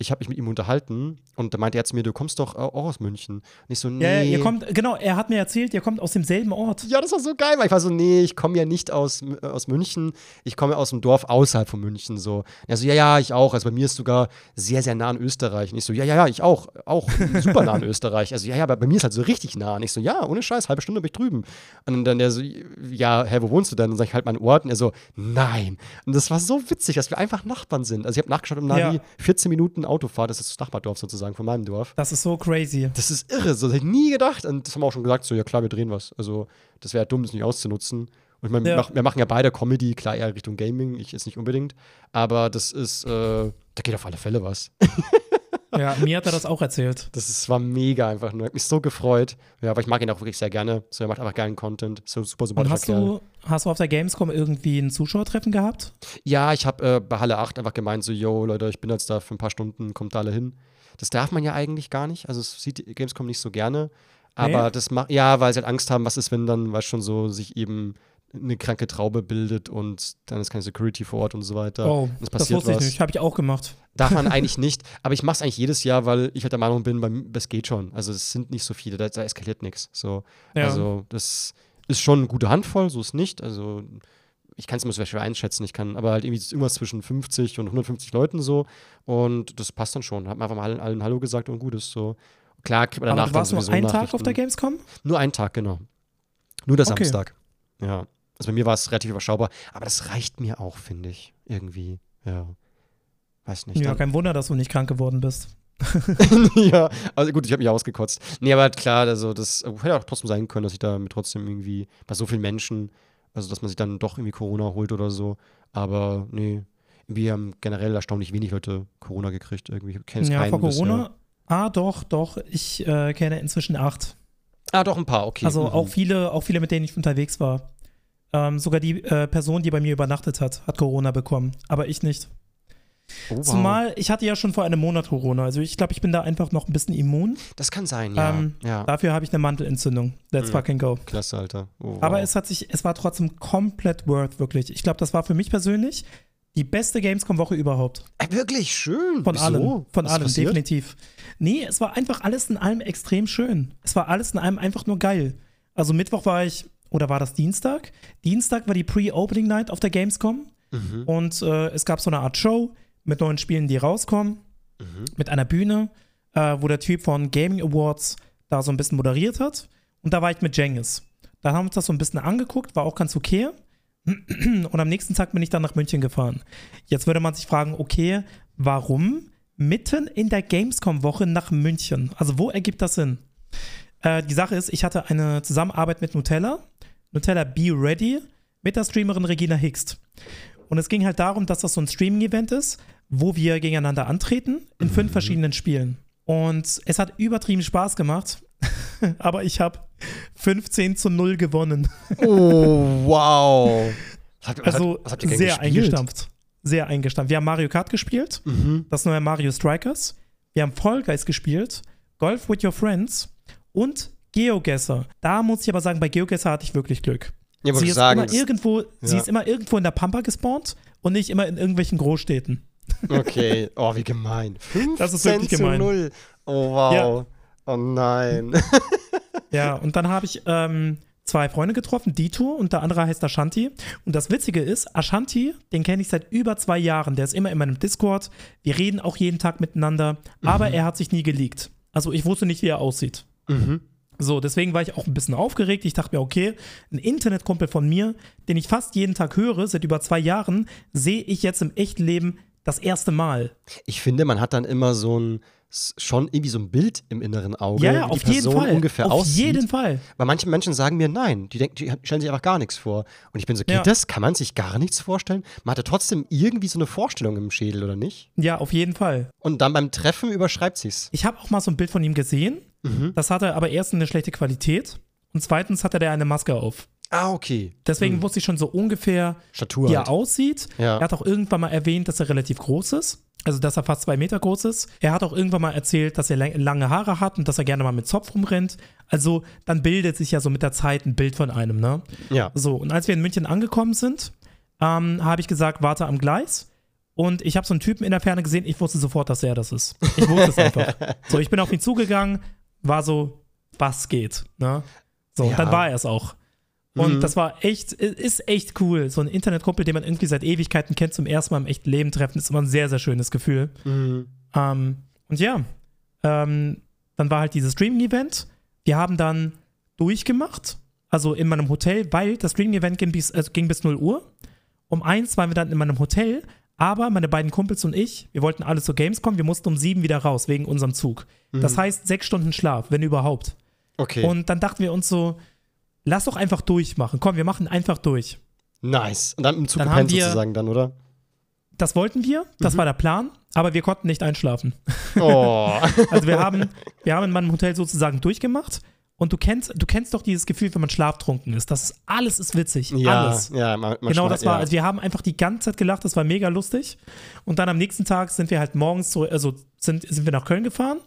ich habe mich mit ihm unterhalten und da meinte er zu mir, du kommst doch auch aus München. Nicht so, nee. Ja, ihr kommt, genau, er hat mir erzählt, ihr kommt aus demselben Ort. Ja, das war so geil, weil ich war so, nee, ich komme ja nicht aus, äh, aus München, ich komme aus einem Dorf außerhalb von München. So. Er so, ja, ja, ich auch. Also bei mir ist sogar sehr, sehr nah an Österreich. Und ich so, ja, ja, ja, ich auch. Auch <laughs> super nah an Österreich. Also, ja, ja, aber bei mir ist halt so richtig nah. Und ich so, ja, ohne Scheiß, halbe Stunde bin ich drüben. Und dann der so, ja, hä, wo wohnst du denn? Und dann sag ich halt meinen Ort. Und er so, nein. Und das war so witzig, dass wir einfach Nachbarn sind. Also ich habe nachgeschaut im Navi, ja. 14 Minuten Autofahrt, das ist das Nachbardorf sozusagen von meinem Dorf. Das ist so crazy. Das ist irre, so hätte ich nie gedacht. Und das haben wir auch schon gesagt, so, ja klar, wir drehen was. Also, das wäre dumm, das nicht auszunutzen. Und ich meine, ja. wir machen ja beide Comedy, klar eher Richtung Gaming, ich jetzt nicht unbedingt. Aber das ist, äh, da geht auf alle Fälle was. <laughs> Ja, mir hat er das auch erzählt. Das ist, war mega einfach nur. Hat mich so gefreut. Ja, aber ich mag ihn auch wirklich sehr gerne. So, er macht einfach geilen Content. So super, super Und hast du, hast du auf der Gamescom irgendwie ein Zuschauertreffen gehabt? Ja, ich habe äh, bei Halle 8 einfach gemeint, so, yo, Leute, ich bin jetzt da für ein paar Stunden, kommt da alle hin. Das darf man ja eigentlich gar nicht. Also, es sieht Gamescom nicht so gerne. Aber nee. das macht, ja, weil sie halt Angst haben, was ist, wenn dann, weißt schon, so sich eben eine kranke Traube bildet und dann ist keine Security vor Ort und so weiter. Oh, das, das wusste was. ich nicht. Habe ich auch gemacht. Darf man <laughs> eigentlich nicht. Aber ich mache es eigentlich jedes Jahr, weil ich halt der Meinung bin, das geht schon. Also es sind nicht so viele, da, da eskaliert nichts. So, ja. Also das ist schon eine gute Handvoll, so ist nicht. Also ich kann es immer schwer einschätzen. Ich kann aber halt irgendwie irgendwas zwischen 50 und 150 Leuten so. Und das passt dann schon. Hat man einfach mal allen, allen Hallo gesagt und gut ist so. Klar kriegt man danach aber du warst dann sowieso nur einen Tag auf der Gamescom? Nur einen Tag, genau. Nur der okay. Samstag. Ja. Also bei mir war es relativ überschaubar, aber das reicht mir auch, finde ich. Irgendwie. Ja. Weiß nicht. Ja, kein Wunder, dass du nicht krank geworden bist. <laughs> <laughs> ja, also gut, ich habe mich ausgekotzt. Nee, aber klar, also das hätte auch trotzdem sein können, dass ich da mit trotzdem irgendwie bei so vielen Menschen, also dass man sich dann doch irgendwie Corona holt oder so. Aber nee, wir haben generell erstaunlich wenig Leute Corona gekriegt. Irgendwie kenne ich ja, keinen vor Corona. Bisher. Ah, doch, doch. Ich äh, kenne inzwischen acht. Ah, doch ein paar, okay. Also mhm. auch viele, auch viele, mit denen ich unterwegs war. Ähm, sogar die äh, Person, die bei mir übernachtet hat, hat Corona bekommen, aber ich nicht. Oh, wow. Zumal ich hatte ja schon vor einem Monat Corona, also ich glaube, ich bin da einfach noch ein bisschen immun. Das kann sein, ja. Ähm, ja. Dafür habe ich eine Mantelentzündung. Let's mhm. fucking go. Klasse, Alter. Oh, wow. Aber es hat sich, es war trotzdem komplett worth, wirklich. Ich glaube, das war für mich persönlich die beste Gamescom-Woche überhaupt. Äh, wirklich schön. Von Wieso? allem. Von Was allem, passiert? definitiv. Nee, es war einfach alles in allem extrem schön. Es war alles in allem einfach nur geil. Also Mittwoch war ich oder war das Dienstag? Dienstag war die Pre-Opening Night auf der Gamescom mhm. und äh, es gab so eine Art Show mit neuen Spielen, die rauskommen, mhm. mit einer Bühne, äh, wo der Typ von Gaming Awards da so ein bisschen moderiert hat. Und da war ich mit Jengis. Da haben wir uns das so ein bisschen angeguckt, war auch ganz okay. <clears throat> Und am nächsten Tag bin ich dann nach München gefahren. Jetzt würde man sich fragen, okay, warum mitten in der Gamescom-Woche nach München? Also wo ergibt das Sinn? Äh, die Sache ist, ich hatte eine Zusammenarbeit mit Nutella Nutella Be Ready mit der Streamerin Regina Hickst. Und es ging halt darum, dass das so ein Streaming-Event ist, wo wir gegeneinander antreten in mhm. fünf verschiedenen Spielen. Und es hat übertrieben Spaß gemacht, <laughs> aber ich habe 15 zu 0 gewonnen. oh, wow. <laughs> Was also was habt ihr sehr gespielt? eingestampft. Sehr eingestampft. Wir haben Mario Kart gespielt, mhm. das neue Mario Strikers. Wir haben Fall Guys gespielt, Golf with Your Friends und Geogesser. Da muss ich aber sagen, bei Geogesser hatte ich wirklich Glück. Ja, sie, ist sagen, immer irgendwo, ja. sie ist immer irgendwo in der Pampa gespawnt und nicht immer in irgendwelchen Großstädten. Okay, oh, wie gemein. 15 <laughs> das ist wirklich gemein. 0. Oh, wow. Ja. Oh nein. <laughs> ja, und dann habe ich ähm, zwei Freunde getroffen, Dito und der andere heißt Ashanti. Und das Witzige ist, Ashanti, den kenne ich seit über zwei Jahren. Der ist immer in meinem Discord. Wir reden auch jeden Tag miteinander, mhm. aber er hat sich nie geleakt. Also ich wusste nicht, wie er aussieht. Mhm. So, deswegen war ich auch ein bisschen aufgeregt. Ich dachte mir, okay, ein Internetkumpel von mir, den ich fast jeden Tag höre, seit über zwei Jahren, sehe ich jetzt im echten Leben das erste Mal. Ich finde, man hat dann immer so ein schon irgendwie so ein Bild im inneren Auge, ja, ja, wie die Person jeden Fall. ungefähr auf aussieht. Auf jeden Fall. Weil manche Menschen sagen mir, nein, die, denken, die stellen sich einfach gar nichts vor. Und ich bin so, geht ja. das? Kann man sich gar nichts vorstellen? Man hatte trotzdem irgendwie so eine Vorstellung im Schädel, oder nicht? Ja, auf jeden Fall. Und dann beim Treffen überschreibt sich's. Ich habe auch mal so ein Bild von ihm gesehen. Mhm. Das hatte aber erstens eine schlechte Qualität und zweitens hatte der eine Maske auf. Ah, okay. Deswegen hm. wusste ich schon so ungefähr, Statur wie halt. er aussieht. Ja. Er hat auch irgendwann mal erwähnt, dass er relativ groß ist. Also, dass er fast zwei Meter groß ist. Er hat auch irgendwann mal erzählt, dass er lange Haare hat und dass er gerne mal mit Zopf rumrennt. Also, dann bildet sich ja so mit der Zeit ein Bild von einem, ne? Ja. So, und als wir in München angekommen sind, ähm, habe ich gesagt, warte am Gleis. Und ich habe so einen Typen in der Ferne gesehen, ich wusste sofort, dass er das ist. Ich wusste es einfach. <laughs> So, ich bin auf ihn zugegangen, war so, was geht, ne? So, ja. und dann war er es auch. Und mhm. das war echt, ist echt cool. So ein Internetkumpel, den man irgendwie seit Ewigkeiten kennt, zum ersten Mal im echten Leben treffen, ist immer ein sehr, sehr schönes Gefühl. Mhm. Ähm, und ja, ähm, dann war halt dieses Streaming-Event. Wir haben dann durchgemacht, also in meinem Hotel, weil das Streaming-Event ging bis, also ging bis 0 Uhr. Um eins waren wir dann in meinem Hotel, aber meine beiden Kumpels und ich, wir wollten alle zur Gamescom, wir mussten um sieben wieder raus, wegen unserem Zug. Mhm. Das heißt sechs Stunden Schlaf, wenn überhaupt. Okay. Und dann dachten wir uns so, lass doch einfach durchmachen. Komm, wir machen einfach durch. Nice. Und dann im Zug gepennt sozusagen dann, oder? Das wollten wir, das mhm. war der Plan, aber wir konnten nicht einschlafen. Oh. <laughs> also wir haben, wir haben in meinem Hotel sozusagen durchgemacht und du kennst, du kennst doch dieses Gefühl, wenn man schlaftrunken ist. Das ist, alles ist witzig. Ja, alles. Ja, man, man genau das war, ja. also wir haben einfach die ganze Zeit gelacht, das war mega lustig. Und dann am nächsten Tag sind wir halt morgens so, also sind, sind wir nach Köln gefahren.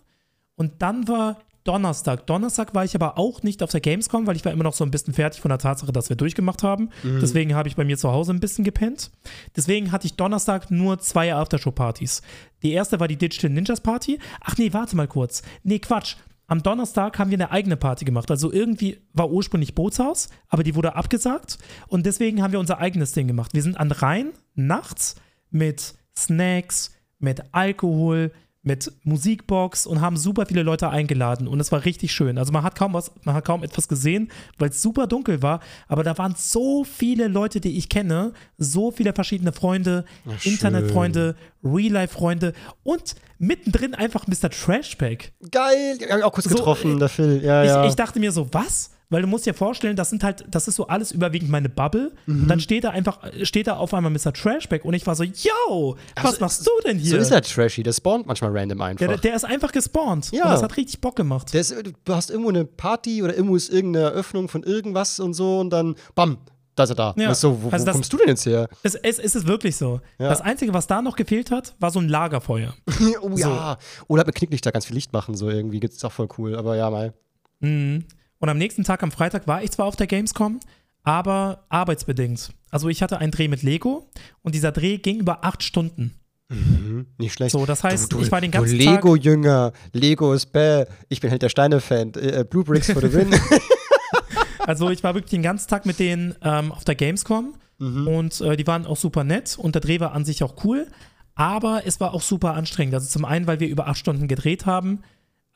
Und dann war Donnerstag. Donnerstag war ich aber auch nicht auf der Gamescom, weil ich war immer noch so ein bisschen fertig von der Tatsache, dass wir durchgemacht haben. Mhm. Deswegen habe ich bei mir zu Hause ein bisschen gepennt. Deswegen hatte ich Donnerstag nur zwei Aftershow-Partys. Die erste war die Digital Ninjas Party. Ach nee, warte mal kurz. Nee, Quatsch. Am Donnerstag haben wir eine eigene Party gemacht. Also irgendwie war ursprünglich Bootshaus, aber die wurde abgesagt. Und deswegen haben wir unser eigenes Ding gemacht. Wir sind an Rhein nachts mit Snacks, mit Alkohol, mit Musikbox und haben super viele Leute eingeladen und es war richtig schön. Also man hat kaum was, man hat kaum etwas gesehen, weil es super dunkel war, aber da waren so viele Leute, die ich kenne, so viele verschiedene Freunde, Ach, Internetfreunde, Real-Life-Freunde und mittendrin einfach Mr. Trashpack. Geil, ich habe auch kurz so, getroffen, der Phil. Ja, ich, ja. ich dachte mir so, was? Weil du musst dir vorstellen, das sind halt, das ist so alles überwiegend meine Bubble. Mhm. Und dann steht da einfach, steht da auf einmal Mr. Trashback und ich war so, yo, was also, machst du denn hier? So ist er trashy, der spawnt manchmal random einfach. Der, der ist einfach gespawnt. Ja. Und das hat richtig Bock gemacht. Ist, du hast irgendwo eine Party oder irgendwo ist irgendeine Eröffnung von irgendwas und so und dann, bam, da ist er da. Ja. So, wo, also das, wo kommst du denn jetzt her? Es, es, es ist wirklich so. Ja. Das Einzige, was da noch gefehlt hat, war so ein Lagerfeuer. <laughs> oh so. ja. Oder mit Knicklichter ganz viel Licht machen, so irgendwie. Das ist auch voll cool, aber ja, mal. Mhm. Und am nächsten Tag, am Freitag, war ich zwar auf der Gamescom, aber arbeitsbedingt. Also ich hatte einen Dreh mit Lego und dieser Dreh ging über acht Stunden. Mhm, nicht schlecht. So, das heißt, du, du, ich war den ganzen du Lego-Jünger, Lego ist bäh, ich bin halt der Steine-Fan, äh, äh Blue Bricks for the win. <laughs> also ich war wirklich den ganzen Tag mit denen ähm, auf der Gamescom mhm. und äh, die waren auch super nett und der Dreh war an sich auch cool, aber es war auch super anstrengend. Also zum einen, weil wir über acht Stunden gedreht haben,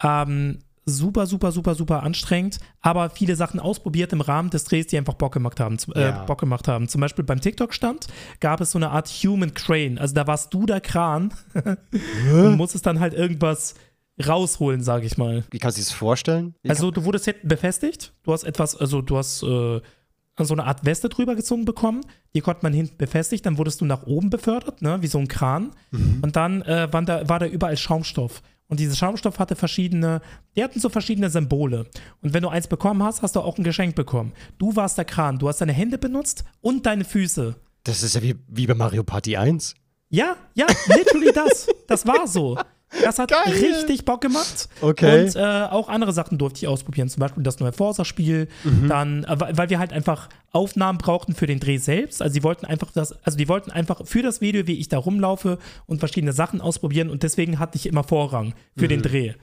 ähm, super, super, super, super anstrengend, aber viele Sachen ausprobiert im Rahmen des Drehs, die einfach Bock gemacht haben. Äh, ja. Bock gemacht haben. Zum Beispiel beim TikTok-Stand gab es so eine Art Human Crane. Also da warst du der Kran und musstest dann halt irgendwas rausholen, sage ich mal. Wie kannst du dir das vorstellen? Wie also du wurdest hinten befestigt, du hast etwas, also du hast äh, so eine Art Weste drüber gezogen bekommen, die konnte man hinten befestigt, dann wurdest du nach oben befördert, ne, wie so ein Kran mhm. und dann äh, war, da, war da überall Schaumstoff. Und dieser Schaumstoff hatte verschiedene, die hatten so verschiedene Symbole. Und wenn du eins bekommen hast, hast du auch ein Geschenk bekommen. Du warst der Kran, du hast deine Hände benutzt und deine Füße. Das ist ja wie, wie bei Mario Party 1. Ja, ja, literally das. Das war so. Das hat Geil. richtig Bock gemacht. Okay. Und äh, auch andere Sachen durfte ich ausprobieren. Zum Beispiel das neue Forza-Spiel. Mhm. Dann, äh, weil wir halt einfach Aufnahmen brauchten für den Dreh selbst. Also sie wollten einfach das, also die wollten einfach für das Video, wie ich da rumlaufe und verschiedene Sachen ausprobieren. Und deswegen hatte ich immer Vorrang für mhm. den Dreh.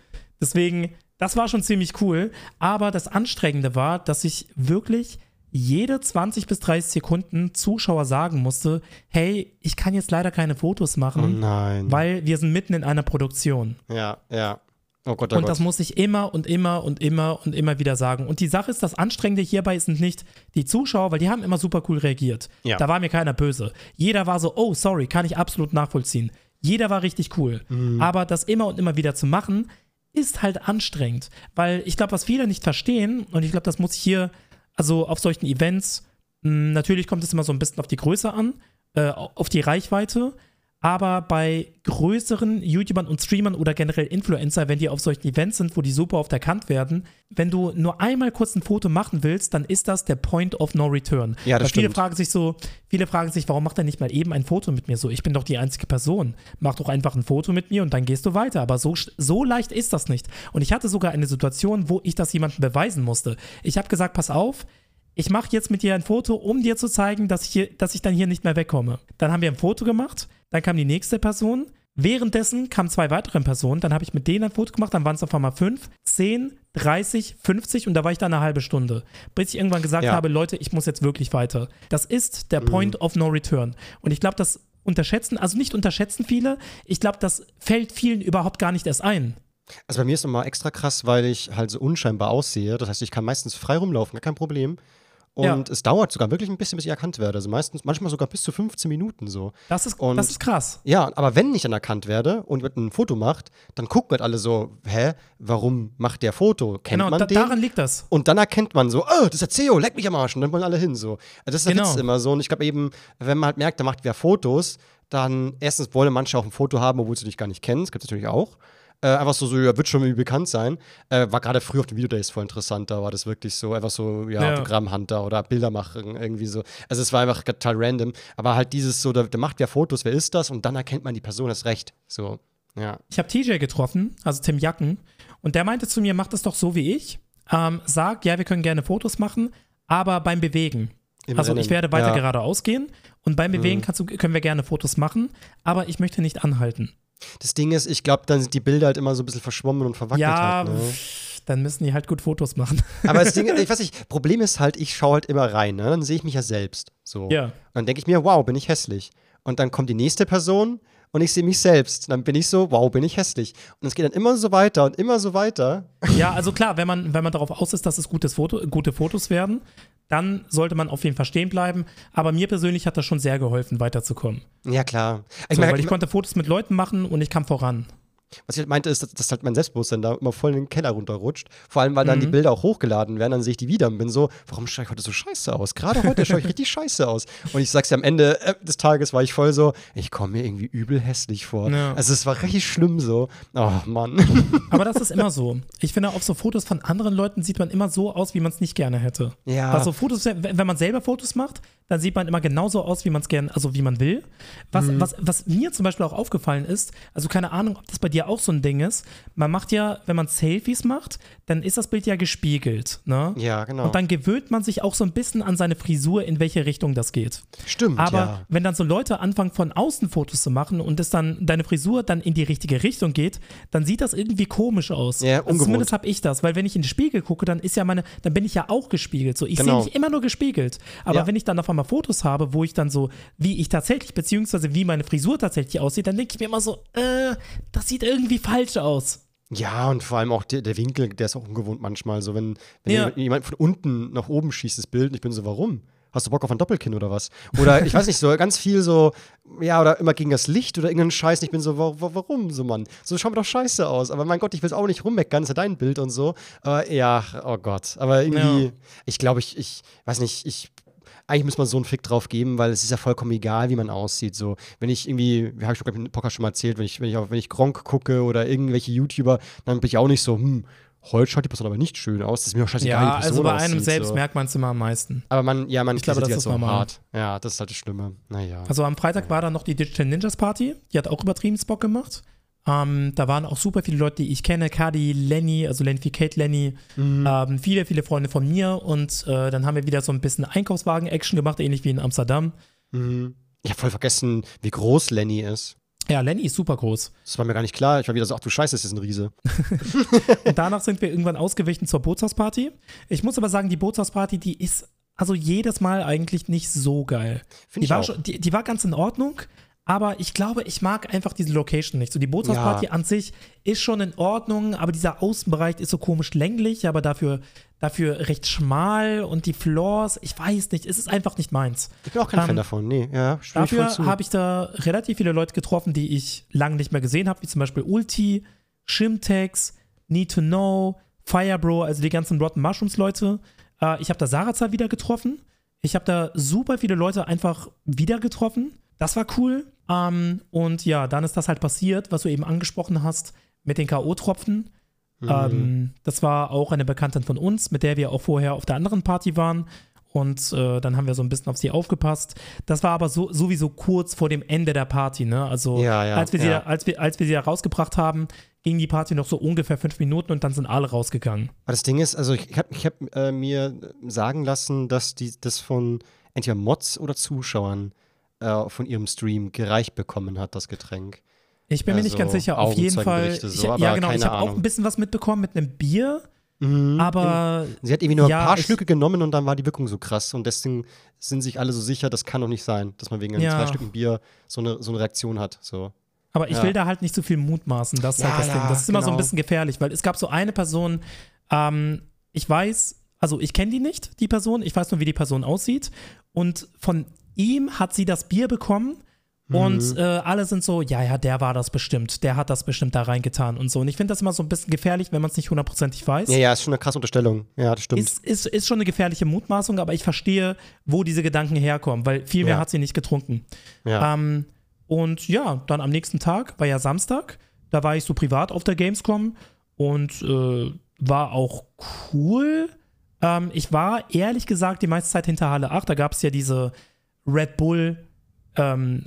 Deswegen, das war schon ziemlich cool. Aber das Anstrengende war, dass ich wirklich jede 20 bis 30 Sekunden Zuschauer sagen musste, hey, ich kann jetzt leider keine Fotos machen, oh nein. weil wir sind mitten in einer Produktion. Ja, ja. Oh Gott, oh und Gott. das muss ich immer und immer und immer und immer wieder sagen. Und die Sache ist, das Anstrengende hierbei sind nicht die Zuschauer, weil die haben immer super cool reagiert. Ja. Da war mir keiner böse. Jeder war so, oh, sorry, kann ich absolut nachvollziehen. Jeder war richtig cool. Mhm. Aber das immer und immer wieder zu machen, ist halt anstrengend. Weil ich glaube, was viele nicht verstehen, und ich glaube, das muss ich hier, also auf solchen Events, mh, natürlich kommt es immer so ein bisschen auf die Größe an, äh, auf die Reichweite. Aber bei größeren YouTubern und Streamern oder generell Influencer, wenn die auf solchen Events sind, wo die super oft erkannt werden, wenn du nur einmal kurz ein Foto machen willst, dann ist das der Point of No Return. Ja, das Weil viele stimmt. fragen sich so, viele fragen sich, warum macht er nicht mal eben ein Foto mit mir so? Ich bin doch die einzige Person. Mach doch einfach ein Foto mit mir und dann gehst du weiter. Aber so, so leicht ist das nicht. Und ich hatte sogar eine Situation, wo ich das jemandem beweisen musste. Ich habe gesagt, pass auf, ich mache jetzt mit dir ein Foto, um dir zu zeigen, dass ich, hier, dass ich dann hier nicht mehr wegkomme. Dann haben wir ein Foto gemacht, dann kam die nächste Person. Währenddessen kamen zwei weitere Personen, dann habe ich mit denen ein Foto gemacht, dann waren es auf einmal fünf, zehn, 30, 50 und da war ich da eine halbe Stunde. Bis ich irgendwann gesagt Ja. habe, Leute, ich muss jetzt wirklich weiter. Das ist der Point of No Return. Und ich glaube, das unterschätzen, also nicht unterschätzen viele, ich glaube, das fällt vielen überhaupt gar nicht erst ein. Also bei mir ist nochmal extra krass, weil ich halt so unscheinbar aussehe. Das heißt, ich kann meistens frei rumlaufen, gar kein Problem. Und Ja. es dauert sogar wirklich ein bisschen, bis ich erkannt werde. Also meistens, manchmal sogar bis zu 15 Minuten so. Das ist, Und- das ist krass. Ja, aber wenn ich dann erkannt werde und jemand ein Foto macht, dann gucken halt alle so, hä, warum macht der Foto? Kennt Genau, man da, den? daran liegt das. Und dann erkennt man so, oh, das ist der CEO, leck mich am Arsch. Und dann wollen alle hin so. Also das ist der Genau. Witz immer so. Und ich glaube eben, wenn man halt merkt, da macht wer Fotos, dann erstens wollen manche auch ein Foto haben, obwohl sie dich gar nicht kennen. Das gibt es natürlich auch. Äh, einfach so, so, ja, wird schon irgendwie bekannt sein. Äh, war gerade früher auf den Videodays voll interessant, da war das wirklich so, einfach so, ja, Ja. Autogrammhunter oder Bilder machen, irgendwie so. Also es war einfach total random. Aber halt dieses so, da, da macht wer Fotos, wer ist das? Und dann erkennt man die Person erst recht. So, ja. Ich habe TJ getroffen, also Tim Jacken, und der meinte zu mir, mach das doch so wie ich. Ähm, sag, ja, wir können gerne Fotos machen, aber beim Bewegen. Im also ich Rennen. werde weiter Ja. Mhm. geradeaus gehen und beim Bewegen kannst du, können wir gerne Fotos machen, aber ich möchte nicht anhalten. Das Ding ist, ich glaube, dann sind die Bilder halt immer so ein bisschen verschwommen und verwackelt ja, halt, ne? dann müssen die halt gut Fotos machen. <laughs> Aber das Ding, <laughs> ich weiß nicht, Problem ist halt, ich schaue halt immer rein, ne? Dann sehe ich mich ja selbst. So. Ja. Und dann denke ich mir, wow, bin ich hässlich. Und dann kommt die nächste Person und ich sehe mich selbst. Dann bin ich so, wow, bin ich hässlich. Und es geht dann immer so weiter und immer so weiter. Ja, also klar, wenn man, wenn man darauf aus ist, dass es gutes Foto, gute Fotos werden, dann sollte man auf jeden Fall stehen bleiben. Aber mir persönlich hat das schon sehr geholfen, weiterzukommen. Ja, klar. Ich So, meine, weil ich ich, konnte Fotos mit Leuten machen und ich kam voran. Was ich halt meinte, ist, dass, dass halt mein Selbstbewusstsein da immer voll in den Keller runterrutscht. Vor allem, weil dann Mhm. die Bilder auch hochgeladen werden, dann sehe ich die wieder und bin so, warum schaue ich heute so scheiße aus? Gerade heute schaue ich richtig <laughs> scheiße aus. Und ich sag's dir, am Ende äh, des Tages war ich voll so, ich komme mir irgendwie übel hässlich vor. Ja. Also es war richtig schlimm so. Oh Mann. <laughs> Aber das ist immer so. Ich finde, auf so Fotos von anderen Leuten sieht man immer so aus, wie man es nicht gerne hätte. Ja. Also Fotos, wenn man selber Fotos macht, dann sieht man immer genauso aus, wie man es gerne, also wie man will. Was, Mhm. was, was mir zum Beispiel auch aufgefallen ist, also keine Ahnung, ob das bei dir auch so ein Ding ist, man macht ja, wenn man Selfies macht, dann ist das Bild ja gespiegelt, ne? Ja, genau. Und dann gewöhnt man sich auch so ein bisschen an seine Frisur, in welche Richtung das geht. Stimmt, Aber ja. wenn dann so Leute anfangen, von außen Fotos zu machen und es dann deine Frisur dann in die richtige Richtung geht, dann sieht das irgendwie komisch aus. Ja, also zumindest habe ich das, weil wenn ich in den Spiegel gucke, dann ist ja meine, dann bin ich ja auch gespiegelt. So, ich Genau. sehe mich immer nur gespiegelt. Aber Ja. wenn ich dann auf einmal Fotos habe, wo ich dann so, wie ich tatsächlich, beziehungsweise wie meine Frisur tatsächlich aussieht, dann denke ich mir immer so, äh, das sieht irgendwie falsch aus. Ja, und vor allem auch der, der Winkel, der ist auch ungewohnt manchmal. So, wenn, wenn Ja. jemand von unten nach oben schießt, das Bild, und ich bin so, warum? Hast du Bock auf ein Doppelkinn oder was? Oder ich weiß nicht, so ganz viel so, ja, oder immer gegen das Licht oder irgendeinen Scheiß. Und ich bin so, wa wa warum so, Mann? So schauen wir doch scheiße aus. Aber mein Gott, ich will es auch nicht rummeckern, ist ja dein Bild und so. Aber ja, oh Gott. Aber irgendwie, Ja. ich glaube, ich, ich weiß nicht, ich. Eigentlich muss man so einen Fick drauf geben, weil es ist ja vollkommen egal, wie man aussieht. So, wenn ich irgendwie, wie habe ich schon glaub ich, im Podcast schon mal erzählt, wenn ich, wenn ich, auf, wenn ich Gronk gucke oder irgendwelche YouTuber, dann bin ich auch nicht so, hm, heute schaut die Person aber nicht schön aus. Das ist mir auch scheißegal, Ja, also bei einem aussieht, selbst so. merkt man es immer am meisten. Aber man, ja, man Ich glaube, das so ist normal. hart. Ja, das ist halt das Schlimme. Naja. Also am Freitag war dann noch die Digital Ninjas Party. Die hat auch übertrieben Bock gemacht. Ähm, da waren auch super viele Leute, die ich kenne. Kadi, Lenny, also Lenny Kate Lenny. Mhm. Ähm, viele, viele Freunde von mir. Und äh, dann haben wir wieder so ein bisschen Einkaufswagen-Action gemacht, ähnlich wie in Amsterdam. Mhm. Ich habe voll vergessen, wie groß Lenny ist. Ja, Lenny ist super groß. Das war mir gar nicht klar. Ich war wieder so, ach du Scheiße, das ist ein Riese. <laughs> <laughs> und danach sind wir irgendwann ausgewichen zur Bootshausparty. Ich muss aber sagen, die Bootshausparty, die ist also jedes Mal eigentlich nicht so geil. Finde ich die, war schon, die, die war ganz in Ordnung, aber ich glaube, ich mag einfach diese Location nicht. So die Bootshausparty ja. an sich ist schon in Ordnung, aber dieser Außenbereich ist so komisch länglich, aber dafür, dafür recht schmal und die Floors, ich weiß nicht, es ist einfach nicht meins. Ich bin auch kein ähm, Fan davon, nee, ja. Dafür habe ich da relativ viele Leute getroffen, die ich lange nicht mehr gesehen habe, wie zum Beispiel Ulti, Shimtex, Need to Know, Firebro, also die ganzen Rotten Mushrooms Leute. Äh, ich habe da Sarazar wieder getroffen. Ich habe da super viele Leute einfach wieder getroffen. Das war cool. Ähm, und ja, dann ist das halt passiert, was du eben angesprochen hast mit den K.O.-Tropfen. Mhm. Ähm, das war auch eine Bekanntin von uns, mit der wir auch vorher auf der anderen Party waren. Und äh, dann haben wir so ein bisschen auf sie aufgepasst. Das war aber so, sowieso kurz vor dem Ende der Party, ne? Also ja, ja, als, wir ja. sie, als, wir, als wir sie da rausgebracht haben, ging die Party noch so ungefähr fünf Minuten und dann sind alle rausgegangen. Aber das Ding ist, also ich habe ich hab, äh, mir sagen lassen, dass die das von entweder Mods oder Zuschauern äh, von ihrem Stream gereicht bekommen hat, das Getränk. Ich bin mir nicht ganz also sicher. Auf jeden Fall. So, ich, ja, genau. Ich habe auch ein bisschen was mitbekommen mit einem Bier. Mhm. Aber. Sie hat irgendwie nur ja, ein paar Schlücke genommen und dann war die Wirkung so krass. Und deswegen sind sich alle so sicher, das kann doch nicht sein, dass man wegen ja. zwei Stücken Bier so eine, so eine Reaktion hat. So. Aber ich ja. will da halt nicht zu so viel mutmaßen. Das ist halt das Ding. Das ist immer genau. so ein genau. bisschen gefährlich, weil es gab so eine Person, ähm, ich weiß, also ich kenne die nicht, die Person, ich weiß nur, wie die Person aussieht. Und von ihm hat sie das Bier bekommen und mhm. äh, alle sind so, ja, ja, der war das bestimmt, der hat das bestimmt da reingetan und so. Und ich finde das immer so ein bisschen gefährlich, wenn man es nicht hundertprozentig weiß. Ja, ja, ist schon eine krasse Unterstellung. Ja, das stimmt. Ist, ist, ist schon eine gefährliche Mutmaßung, aber ich verstehe, wo diese Gedanken herkommen, weil viel mehr ja. hat sie nicht getrunken. Ja. Ähm, und ja, dann am nächsten Tag, war ja Samstag, da war ich so privat auf der Gamescom und äh, war auch cool. Ähm, ich war ehrlich gesagt die meiste Zeit hinter Halle 8, da gab es ja diese Red Bull, ähm,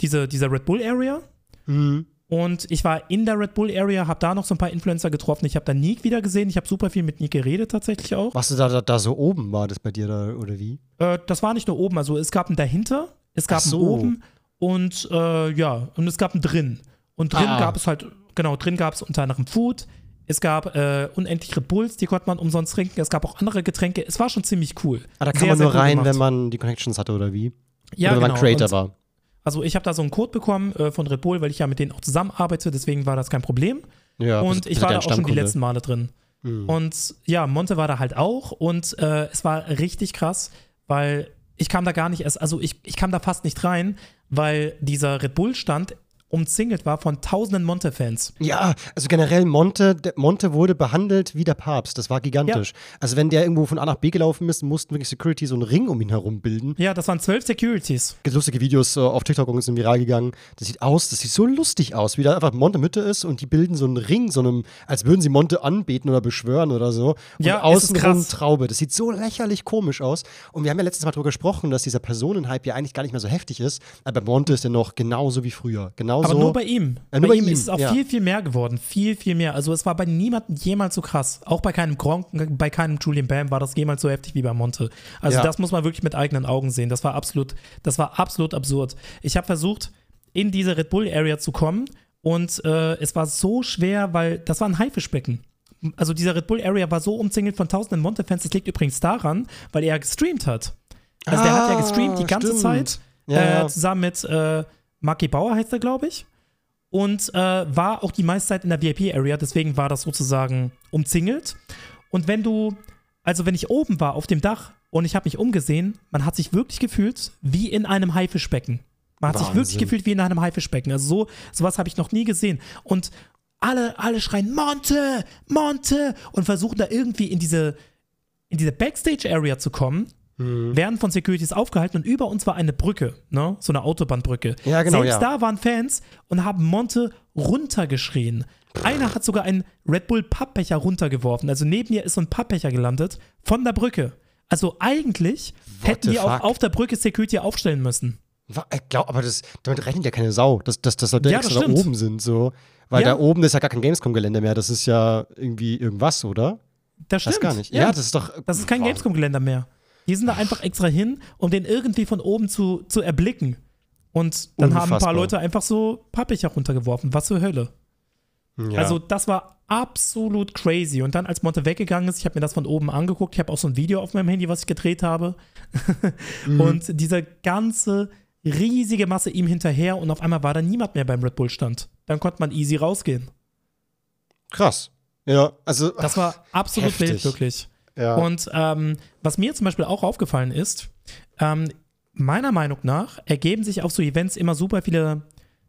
diese, diese Red Bull Area. Mhm. Und ich war in der Red Bull Area, habe da noch so ein paar Influencer getroffen. Ich habe da Nick wieder gesehen. Ich habe super viel mit Nick geredet tatsächlich auch. Was du da, da, da, so oben war das bei dir da oder wie? Äh, das war nicht nur oben. Also es gab ein dahinter, es gab so. ein oben und äh, ja, und es gab ein drin. Und drin ah. gab es halt, genau, drin gab es unter anderem Food. Es gab äh, unendlich Red Bulls, die konnte man umsonst trinken. Es gab auch andere Getränke. Es war schon ziemlich cool. Ah, da kann sehr, man nur rein, wenn man die Connections hatte oder wie? Ja, oder wenn genau. man Creator war. Also ich habe da so einen Code bekommen äh, von Red Bull, weil ich ja mit denen auch zusammenarbeite, deswegen war das kein Problem. Ja, und ich war da auch schon die letzten Male drin. Mhm. Und ja, Monte war da halt auch und äh, es war richtig krass, weil ich kam da gar nicht erst, also ich, ich kam da fast nicht rein, weil dieser Red Bull-Stand umzingelt war von tausenden Monte-Fans. Ja, also generell Monte, Monte wurde behandelt wie der Papst. Das war gigantisch. Ja. Also wenn der irgendwo von A nach B gelaufen ist, mussten wirklich Security so einen Ring um ihn herum bilden. Ja, das waren zwölf Securities. Lustige Videos uh, auf TikTok sind viral gegangen. Das sieht aus, das sieht so lustig aus, wie da einfach Monte Mitte ist und die bilden so einen Ring, so einem, als würden sie Monte anbeten oder beschwören oder so. Und ja, außenrum Traube. Das sieht so lächerlich komisch aus. Und wir haben ja letztes Mal darüber gesprochen, dass dieser Personenhype ja eigentlich gar nicht mehr so heftig ist. Aber Monte ist ja noch genauso wie früher. Genauso aber nur bei ihm. Ja, bei, bei, ihm, ist es auch ja. viel, viel mehr geworden. Viel, viel mehr. Also es war bei niemandem jemals so krass. Auch bei keinem Gronk, bei keinem Julian Bam war das jemals so heftig wie bei Monte. Also ja. das muss man wirklich mit eigenen Augen sehen. Das war absolut, das war absolut absurd. Ich habe versucht, in diese Red Bull Area zu kommen und äh, es war so schwer, weil das war ein Haifischbecken. Also dieser Red Bull Area war so umzingelt von tausenden Monte-Fans. Das liegt übrigens daran, weil er gestreamt hat. Also ah, der hat ja gestreamt die ganze stimmt. Zeit äh, zusammen mit äh, Maki Bauer heißt er, glaube ich. Und äh, war auch die meiste Zeit in der VIP-Area, deswegen war das sozusagen umzingelt. Und wenn du, also wenn ich oben war auf dem Dach und ich habe mich umgesehen, man hat sich wirklich gefühlt wie in einem Haifischbecken. Man hat Wahnsinn. sich wirklich gefühlt wie in einem Haifischbecken. Also so, sowas habe ich noch nie gesehen. Und alle, alle schreien Monte, Monte und versuchen da irgendwie in diese, in diese Backstage-Area zu kommen mhm. werden von Securities aufgehalten und über uns war eine Brücke, ne? so eine Autobahnbrücke. Ja, genau, Selbst ja. da waren Fans und haben Monte runtergeschrien. Einer hat sogar einen Red Bull Pappbecher runtergeworfen. Also neben mir ist so ein Pappbecher gelandet von der Brücke. Also eigentlich What hätten die auch auf der Brücke Security aufstellen müssen. Ich äh, glaub, aber das, damit rechnet ja keine Sau, dass, dass, dass Leute ja, extra da oben sind. So. Weil ja. da oben ist ja gar kein Gamescom-Gelände mehr. Das ist ja irgendwie irgendwas, oder? Das stimmt. Das gar nicht. Ja, ja das ist doch. Das ist kein Gamescom-Gelände mehr. Die sind da einfach extra hin, um den irgendwie von oben zu, zu erblicken. Und dann Unfassbar. haben ein paar Leute einfach so Pappbecher runtergeworfen. Was zur Hölle? Ja. Also, das war absolut crazy. Und dann, als Monte weggegangen ist, ich habe mir das von oben angeguckt. Ich habe auch so ein Video auf meinem Handy, was ich gedreht habe. mhm. Und diese ganze riesige Masse ihm hinterher und auf einmal war da niemand mehr beim Red Bull Stand. Dann konnte man easy rausgehen. Krass. Ja, also. Das war absolut heftig. wild, wirklich. Ja. Und ähm, was mir zum Beispiel auch aufgefallen ist, ähm, meiner Meinung nach ergeben sich auf so Events immer super viele,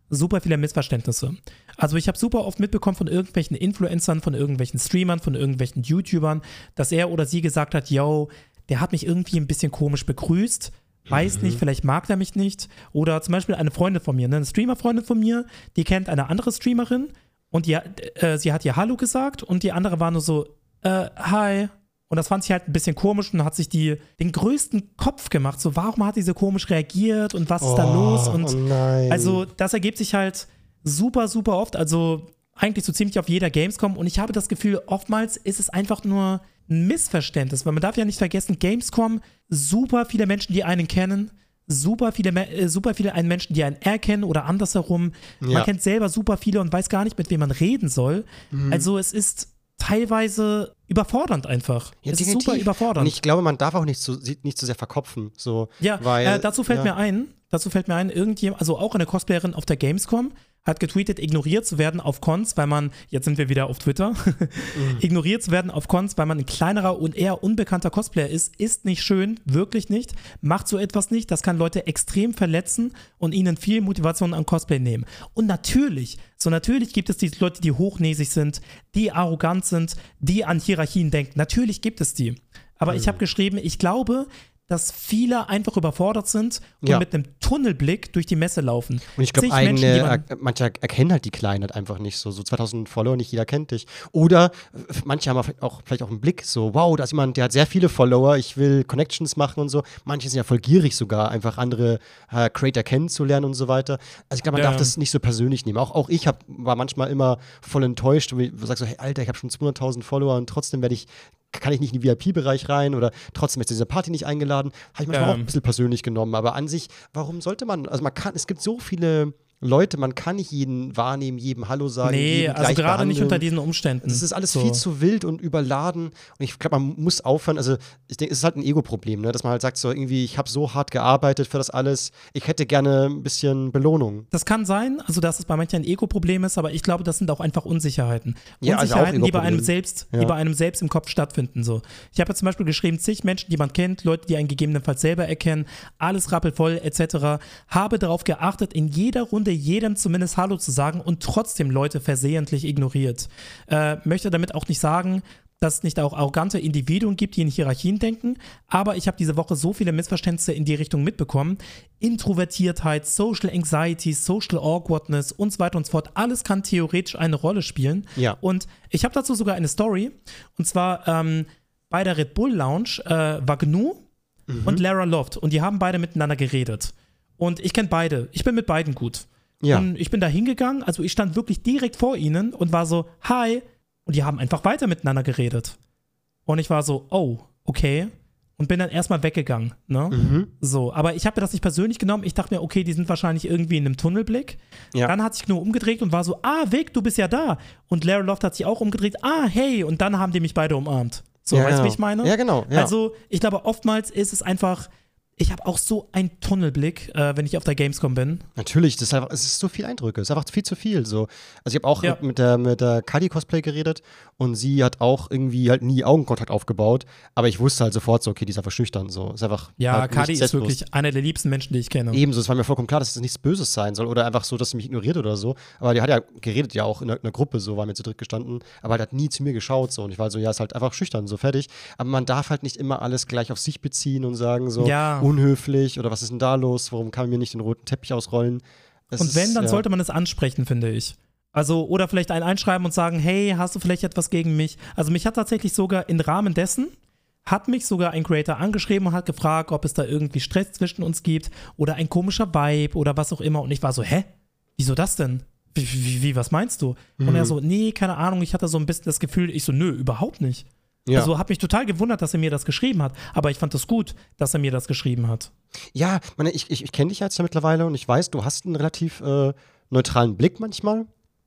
super viele Missverständnisse. Also ich habe super oft mitbekommen von irgendwelchen Influencern, von irgendwelchen Streamern, von irgendwelchen YouTubern, dass er oder sie gesagt hat, yo, der hat mich irgendwie ein bisschen komisch begrüßt. Weiß mhm. nicht, vielleicht mag er mich nicht. Oder zum Beispiel eine Freundin von mir, ne, eine Streamer-Freundin von mir, die kennt eine andere Streamerin und die, äh, sie hat ihr Hallo gesagt und die andere war nur so, äh, hi. Und das fand sie halt ein bisschen komisch und hat sich die, den größten Kopf gemacht. So, warum hat sie so komisch reagiert und was ist oh, da los? Und oh also, das ergibt sich halt super, super oft. Also, eigentlich so ziemlich auf jeder Gamescom. Und ich habe das Gefühl, oftmals ist es einfach nur ein Missverständnis, weil man darf ja nicht vergessen, Gamescom, super viele Menschen, die einen kennen, super viele, äh, super viele einen Menschen, die einen erkennen oder andersherum. Ja. Man kennt selber super viele und weiß gar nicht, mit wem man reden soll. Mhm. Also es ist teilweise überfordernd einfach. Ja, es ist super überfordernd. Und ich glaube, man darf auch nicht zu, nicht zu sehr verkopfen. So, ja, weil, äh, dazu fällt ja. mir ein, dazu fällt mir ein, irgendjemand, also auch eine Cosplayerin auf der Gamescom, hat getweetet, ignoriert zu werden auf Cons, weil man, jetzt sind wir wieder auf Twitter, mhm. <laughs> ignoriert zu werden auf Cons, weil man ein kleinerer und eher unbekannter Cosplayer ist, ist nicht schön, wirklich nicht. Macht so etwas nicht, das kann Leute extrem verletzen und ihnen viel Motivation an Cosplay nehmen. Und natürlich, so natürlich gibt es die Leute, die hochnäsig sind, die arrogant sind, die an Hierarchien denken. Natürlich gibt es die. Aber mhm. ich habe geschrieben, ich glaube, dass viele einfach überfordert sind und ja. mit einem Tunnelblick durch die Messe laufen. Und ich glaube, eigene, manche erkennen halt die Kleinheit einfach nicht so. So 2000 Follower, nicht jeder kennt dich. Oder manche haben auch vielleicht auch einen Blick so, wow, da ist jemand, der hat sehr viele Follower, ich will Connections machen und so. Manche sind ja voll gierig sogar, einfach andere äh, Creator kennenzulernen und so weiter. Also ich glaube, man ja. darf das nicht so persönlich nehmen. Auch, auch ich hab, war manchmal immer voll enttäuscht und sag so, hey Alter, ich habe schon 200.000 Follower und trotzdem werde ich kann ich nicht in den VIP-Bereich rein oder trotzdem ist diese Party nicht eingeladen. Habe ich manchmal ähm. auch ein bisschen persönlich genommen. Aber an sich, warum sollte man, also man kann, es gibt so viele Leute, man kann nicht jeden wahrnehmen, jedem Hallo sagen. Nee, also gerade nicht unter diesen Umständen. Das ist alles so. viel zu wild und überladen. Und ich glaube, man muss aufhören. Also, ich denke, es ist halt ein Ego-Problem, ne? dass man halt sagt, so irgendwie, ich habe so hart gearbeitet für das alles. Ich hätte gerne ein bisschen Belohnung. Das kann sein, also dass es bei manchen ein Ego-Problem ist, aber ich glaube, das sind auch einfach Unsicherheiten. Ja, also Unsicherheiten, also die bei einem selbst, ja. die bei einem selbst im Kopf stattfinden. So. Ich habe ja zum Beispiel geschrieben, zig Menschen, die man kennt, Leute, die einen gegebenenfalls selber erkennen, alles rappelvoll etc. Habe darauf geachtet, in jeder Runde jedem zumindest Hallo zu sagen und trotzdem Leute versehentlich ignoriert. Äh, möchte damit auch nicht sagen, dass es nicht auch arrogante Individuen gibt, die in Hierarchien denken, aber ich habe diese Woche so viele Missverständnisse in die Richtung mitbekommen. Introvertiertheit, Social Anxiety, Social Awkwardness und so weiter und so fort. Alles kann theoretisch eine Rolle spielen. Ja. Und ich habe dazu sogar eine Story. Und zwar ähm, bei der Red Bull Lounge äh, war Gnu mhm. und Lara Loft. Und die haben beide miteinander geredet. Und ich kenne beide. Ich bin mit beiden gut. Ja. Und ich bin da hingegangen, also ich stand wirklich direkt vor ihnen und war so, hi. Und die haben einfach weiter miteinander geredet. Und ich war so, oh, okay. Und bin dann erstmal weggegangen. Ne? Mhm. So, aber ich habe mir das nicht persönlich genommen. Ich dachte mir, okay, die sind wahrscheinlich irgendwie in einem Tunnelblick. Ja. Dann hat sich nur umgedreht und war so, ah, Vic, du bist ja da. Und Larry Loft hat sich auch umgedreht, ah, hey. Und dann haben die mich beide umarmt. So, ja, weißt du, genau. wie ich meine? Ja, genau. Ja. Also, ich glaube, oftmals ist es einfach ich habe auch so einen Tunnelblick, äh, wenn ich auf der Gamescom bin. Natürlich, das ist einfach, es ist so viel Eindrücke, es ist einfach viel zu viel. So. Also ich habe auch ja. mit der, mit der Kali Cosplay geredet und sie hat auch irgendwie halt nie Augenkontakt aufgebaut, aber ich wusste halt sofort so, okay, die ist einfach schüchtern. So. Ist einfach ja, halt Kali ist wirklich einer der liebsten Menschen, die ich kenne. Ebenso, es war mir vollkommen klar, dass es nichts Böses sein soll oder einfach so, dass sie mich ignoriert oder so. Aber die hat ja geredet ja auch in einer, Gruppe, so war mir zu dritt gestanden, aber halt hat nie zu mir geschaut so und ich war so, ja, ist halt einfach schüchtern, so fertig. Aber man darf halt nicht immer alles gleich auf sich beziehen und sagen so, ja. Unhöflich oder was ist denn da los? Warum kann man mir nicht den roten Teppich ausrollen? Das und wenn, ist, dann ja. sollte man es ansprechen, finde ich. Also, oder vielleicht ein einschreiben und sagen, hey, hast du vielleicht etwas gegen mich? Also, mich hat tatsächlich sogar im Rahmen dessen, hat mich sogar ein Creator angeschrieben und hat gefragt, ob es da irgendwie Stress zwischen uns gibt oder ein komischer Vibe oder was auch immer. Und ich war so, hä? Wieso das denn? Wie, wie, wie was meinst du? Mhm. Und er mhm. so, nee, keine Ahnung, ich hatte so ein bisschen das Gefühl, ich so, nö, überhaupt nicht. Ja. Also hat mich total gewundert, dass er mir das geschrieben hat. Aber ich fand es das gut, dass er mir das geschrieben hat. Ja, meine, ich, ich, ich kenne dich jetzt ja mittlerweile und ich weiß, du hast einen relativ äh, neutralen Blick manchmal.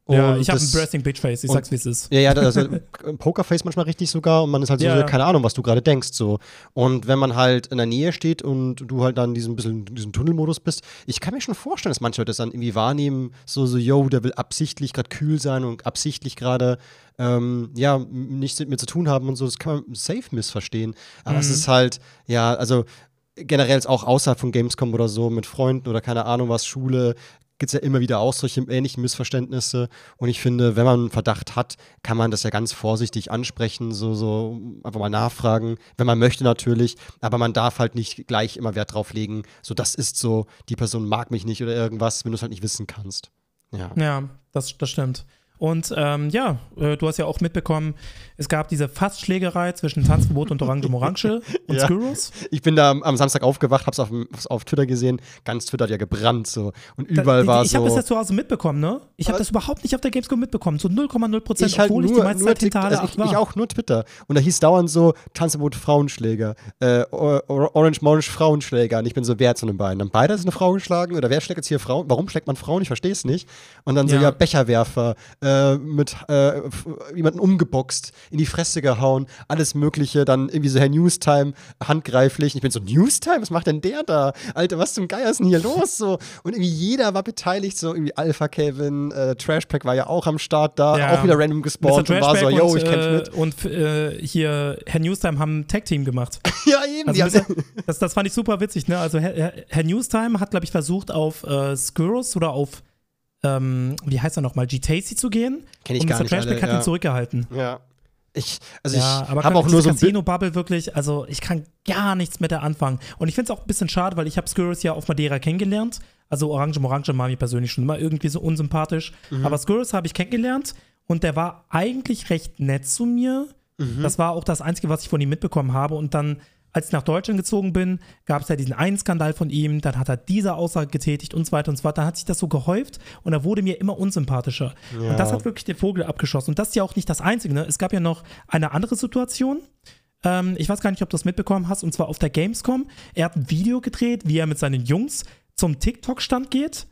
Ja, ich habe ein Brasting Bitch Face, ich sag's wie es ist. Ja, ja, also <laughs> Pokerface manchmal richtig sogar und man ist halt so, ja, keine Ahnung, was du gerade denkst so. Und wenn man halt in der Nähe steht und du halt dann diesem bisschen diesem Tunnelmodus bist, ich kann mir schon vorstellen, dass manche Leute das dann irgendwie wahrnehmen, so so yo, der will absichtlich gerade kühl sein und absichtlich gerade ähm, ja, nichts mit mir zu tun haben und so, das kann man safe missverstehen. Aber mhm. es ist halt, ja, also generell auch außerhalb von Gamescom oder so mit Freunden oder keine Ahnung was, Schule, gibt es ja immer wieder auch solche ähnlichen Missverständnisse. Und ich finde, wenn man einen Verdacht hat, kann man das ja ganz vorsichtig ansprechen, so, so einfach mal nachfragen, wenn man möchte natürlich. Aber man darf halt nicht gleich immer Wert drauf legen, so das ist so, die Person mag mich nicht oder irgendwas, wenn du es halt nicht wissen kannst. Ja, ja das, das stimmt. Und ähm, ja, äh, du hast ja auch mitbekommen, es gab diese Fassschlägerei zwischen Tanzverbot und Orange Morange <laughs> und ja. Skurrus. Ich bin da am Samstag aufgewacht, hab's auf, auf Twitter gesehen, ganz Twitter hat ja gebrannt so. Und überall da, die, war ich so. Ich habe das ja zu Hause mitbekommen, ne? Ich habe das überhaupt nicht auf der Gamescom mitbekommen, so 0,0 Prozent, halt obwohl nur, ich die meiste Zeit hinter also ich. Ich auch nur Twitter. Und da hieß dauernd so Tanzverbot Frauenschläger, äh, Orange Morange Frauenschläger. Und ich bin so, wer hat so einen Bein? Dann beide ist eine Frau geschlagen oder wer schlägt jetzt hier Frauen? Warum schlägt man Frauen? Ich verstehe es nicht. Und dann so, ja, ja Becherwerfer, äh, mit äh, jemanden umgeboxt, in die Fresse gehauen, alles Mögliche, dann irgendwie so Herr Newstime handgreiflich. ich bin so, Newstime, was macht denn der da? Alter, was zum Geier ist denn hier los? So, und irgendwie jeder war beteiligt, so irgendwie Alpha Kevin, äh, Trashpack war ja auch am Start da, ja. auch wieder random gespawnt und war so, yo, ich kämpfe mit. Und äh, hier, Herr Newstime haben ein Tag-Team gemacht. <laughs> ja, eben. Also bisschen, <laughs> das, das fand ich super witzig, ne? Also Herr, Herr Newstime hat, glaube ich, versucht auf äh, Skurrus oder auf ähm, wie heißt er nochmal, G-Tacy zu gehen. Kenn ich und gar Mr. nicht. Trashback hat ja. ihn zurückgehalten. Ja. Ich, also ja, ich habe auch nur so Casino-Bubble wirklich, also ich kann gar nichts mit der anfangen. Und ich finde es auch ein bisschen schade, weil ich habe Skurrus ja auf Madeira kennengelernt. Also Orange Morange war mir persönlich schon immer irgendwie so unsympathisch. Mhm. Aber Skurrus habe ich kennengelernt und der war eigentlich recht nett zu mir. Mhm. Das war auch das Einzige, was ich von ihm mitbekommen habe. Und dann als ich nach Deutschland gezogen bin, gab es ja diesen einen Skandal von ihm, dann hat er diese Aussage getätigt und so weiter und so fort. Dann hat sich das so gehäuft und er wurde mir immer unsympathischer. Ja. Und das hat wirklich den Vogel abgeschossen. Und das ist ja auch nicht das Einzige. Ne? Es gab ja noch eine andere Situation. Ähm, ich weiß gar nicht, ob du das mitbekommen hast, und zwar auf der Gamescom. Er hat ein Video gedreht, wie er mit seinen Jungs zum TikTok-Stand geht.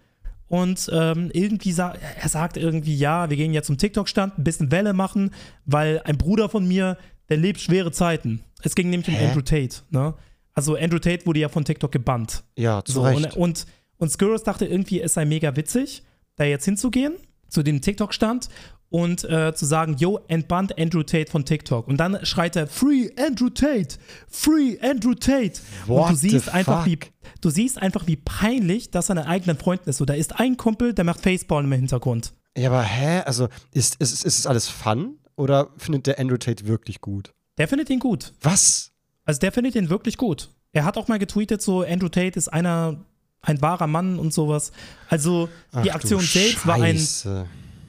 Und ähm, irgendwie sa er sagt irgendwie, ja, wir gehen ja zum TikTok-Stand, ein bisschen Welle machen, weil ein Bruder von mir, der lebt schwere Zeiten. Es ging nämlich Hä? um Andrew Tate, ne? Also Andrew Tate wurde ja von TikTok gebannt. Ja, zu so, Recht. Und, und, und Skurrus dachte irgendwie, es sei mega witzig, da jetzt hinzugehen, zu dem TikTok-Stand und äh, zu sagen, yo, entbannt Andrew Tate von TikTok. Und dann schreit er, Free Andrew Tate! Free Andrew Tate! What und du siehst einfach, wie du siehst einfach, wie peinlich das seinen eigenen Freunden ist. So, da ist ein Kumpel, der macht Facepalm im Hintergrund. Ja, aber hä? Also, ist, ist, ist es alles Fun? Oder findet der Andrew Tate wirklich gut? Der findet ihn gut. Was? Also der findet ihn wirklich gut. Er hat auch mal getweetet, so Andrew Tate ist einer, ein wahrer Mann und sowas. Also die Ach, Aktion selbst war ein.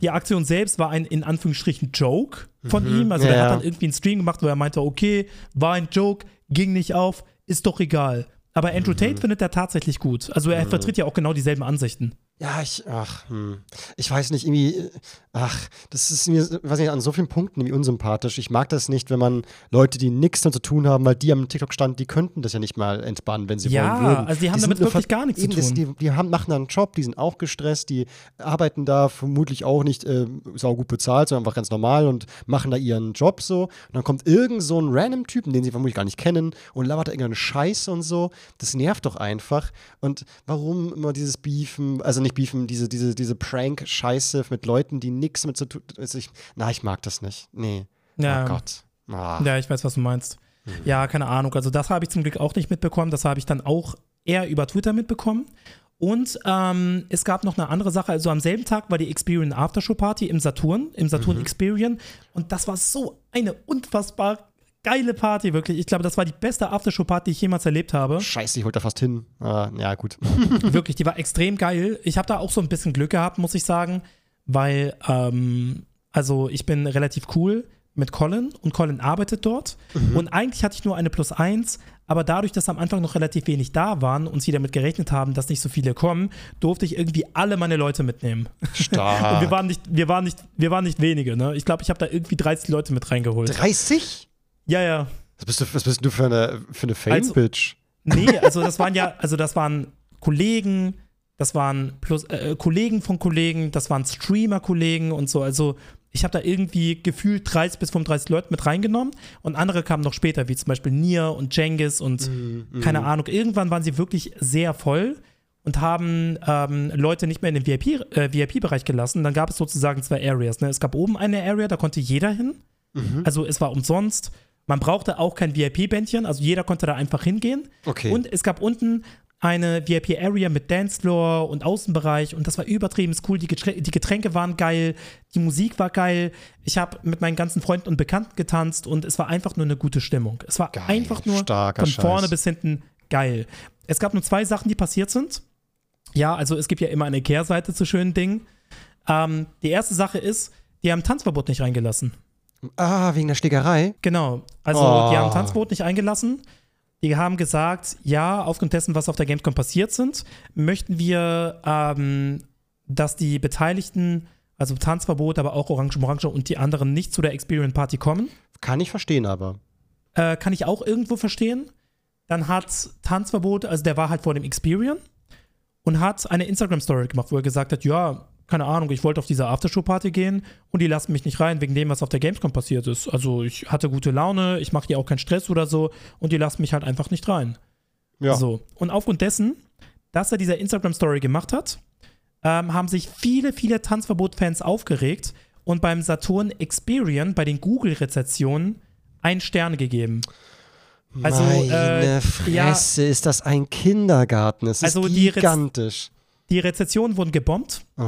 Die Aktion selbst war ein in Anführungsstrichen Joke von mhm. ihm. Also ja, der hat dann irgendwie einen Stream gemacht, wo er meinte, okay, war ein Joke, ging nicht auf, ist doch egal. Aber Andrew mhm. Tate findet er tatsächlich gut. Also er mhm. vertritt ja auch genau dieselben Ansichten. Ja, ich, ach, hm. ich weiß nicht, irgendwie, ach, das ist mir, weiß nicht, an so vielen Punkten irgendwie unsympathisch. Ich mag das nicht, wenn man Leute, die nichts damit zu tun haben, weil die am TikTok stand, die könnten das ja nicht mal entspannen, wenn sie ja, wollen würden. Ja, also die haben die damit wirklich gar nichts zu tun. Das, die, die haben, machen einen Job, die sind auch gestresst, die arbeiten da vermutlich auch nicht äh, saugut bezahlt, sondern einfach ganz normal und machen da ihren Job so. Und dann kommt irgend so ein random Typen, den sie vermutlich gar nicht kennen und labert da irgendeine Scheiße und so. Das nervt doch einfach. Und warum immer dieses Beefen, also nicht beefen, diese, diese, diese Prank-Scheiße mit Leuten, die nichts mit zu tun ich, Na, ich mag das nicht. Nee. Ja. Oh Gott. Ah. Ja, ich weiß, was du meinst. Mhm. Ja, keine Ahnung. Also, das habe ich zum Glück auch nicht mitbekommen. Das habe ich dann auch eher über Twitter mitbekommen. Und ähm, es gab noch eine andere Sache. Also am selben Tag war die Experian Aftershow Party im Saturn, im Saturn mhm. Experian. Und das war so eine unfassbar geile Party, wirklich. Ich glaube, das war die beste Aftershow-Party, die ich jemals erlebt habe. Scheiße, ich wollte da fast hin. Ah, ja, gut. <laughs> wirklich, die war extrem geil. Ich habe da auch so ein bisschen Glück gehabt, muss ich sagen, weil, ähm, also ich bin relativ cool mit Colin und Colin arbeitet dort. Mhm. Und eigentlich hatte ich nur eine Plus eins, aber dadurch, dass am Anfang noch relativ wenig da waren und sie damit gerechnet haben, dass nicht so viele kommen, durfte ich irgendwie alle meine Leute mitnehmen. Stark. und wir waren nicht, wir waren nicht, wir waren nicht wenige, ne? Ich glaube, ich habe da irgendwie 30 Leute mit reingeholt. 30? Ja, ja. Was bist du, was bist du für eine, für eine Fame-Bitch? Also, nee, also das waren ja, also das waren Kollegen, das waren plus, äh, Kollegen von Kollegen, das waren Streamer-Kollegen und so. Also ich habe da irgendwie gefühlt 30 bis 35 Leute mit reingenommen und andere kamen noch später, wie zum Beispiel Nier und Jengis und mm, mm. keine Ahnung. Irgendwann waren sie wirklich sehr voll und haben ähm, Leute nicht mehr in den VIP-Bereich äh, VIP gelassen. Dann gab es sozusagen zwei Areas. Ne? Es gab oben eine Area, da konnte jeder hin. Mhm. Also es war umsonst. Man brauchte auch kein VIP-Bändchen, also jeder konnte da einfach hingehen. Okay. Und es gab unten eine VIP-Area mit Dancefloor und Außenbereich und das war übertrieben cool. Die, Getränke, die Getränke waren geil, die Musik war geil. Ich habe mit meinen ganzen Freunden und Bekannten getanzt und es war einfach nur eine gute Stimmung. Es war geil, einfach nur von vorne Scheiß. bis hinten geil. Es gab nur zwei Sachen, die passiert sind. Ja, also es gibt ja immer eine Kehrseite zu schönen Dingen. Ähm, die erste Sache ist, die haben Tanzverbot nicht reingelassen. Ah, wegen der Schlägerei? Genau. Also oh. die haben Tanzverbot nicht eingelassen. Die haben gesagt, ja, aufgrund dessen, was auf der Gamescom passiert sind, möchten wir, ähm, dass die Beteiligten, also Tanzverbot, aber auch Orange Orange und die anderen nicht zu der Experience Party kommen. Kann ich verstehen, aber. Äh, kann ich auch irgendwo verstehen. Dann hat Tanzverbot, also der war halt vor dem Experience und hat eine Instagram-Story gemacht, wo er gesagt hat, ja, keine Ahnung, ich wollte auf diese Aftershow-Party gehen und die lassen mich nicht rein wegen dem, was auf der Gamescom passiert ist. Also ich hatte gute Laune, ich mache hier auch keinen Stress oder so und die lassen mich halt einfach nicht rein. Ja. So. Und aufgrund dessen, dass er diese Instagram-Story gemacht hat, ähm, haben sich viele, viele Tanzverbot-Fans aufgeregt und beim Saturn Experian, bei den Google-Rezessionen, ein Stern gegeben. Also, Meine äh, Fresse, ja, ist das ein Kindergarten. Es also ist gigantisch. Die, Rez die Rezessionen wurden gebombt. Oh,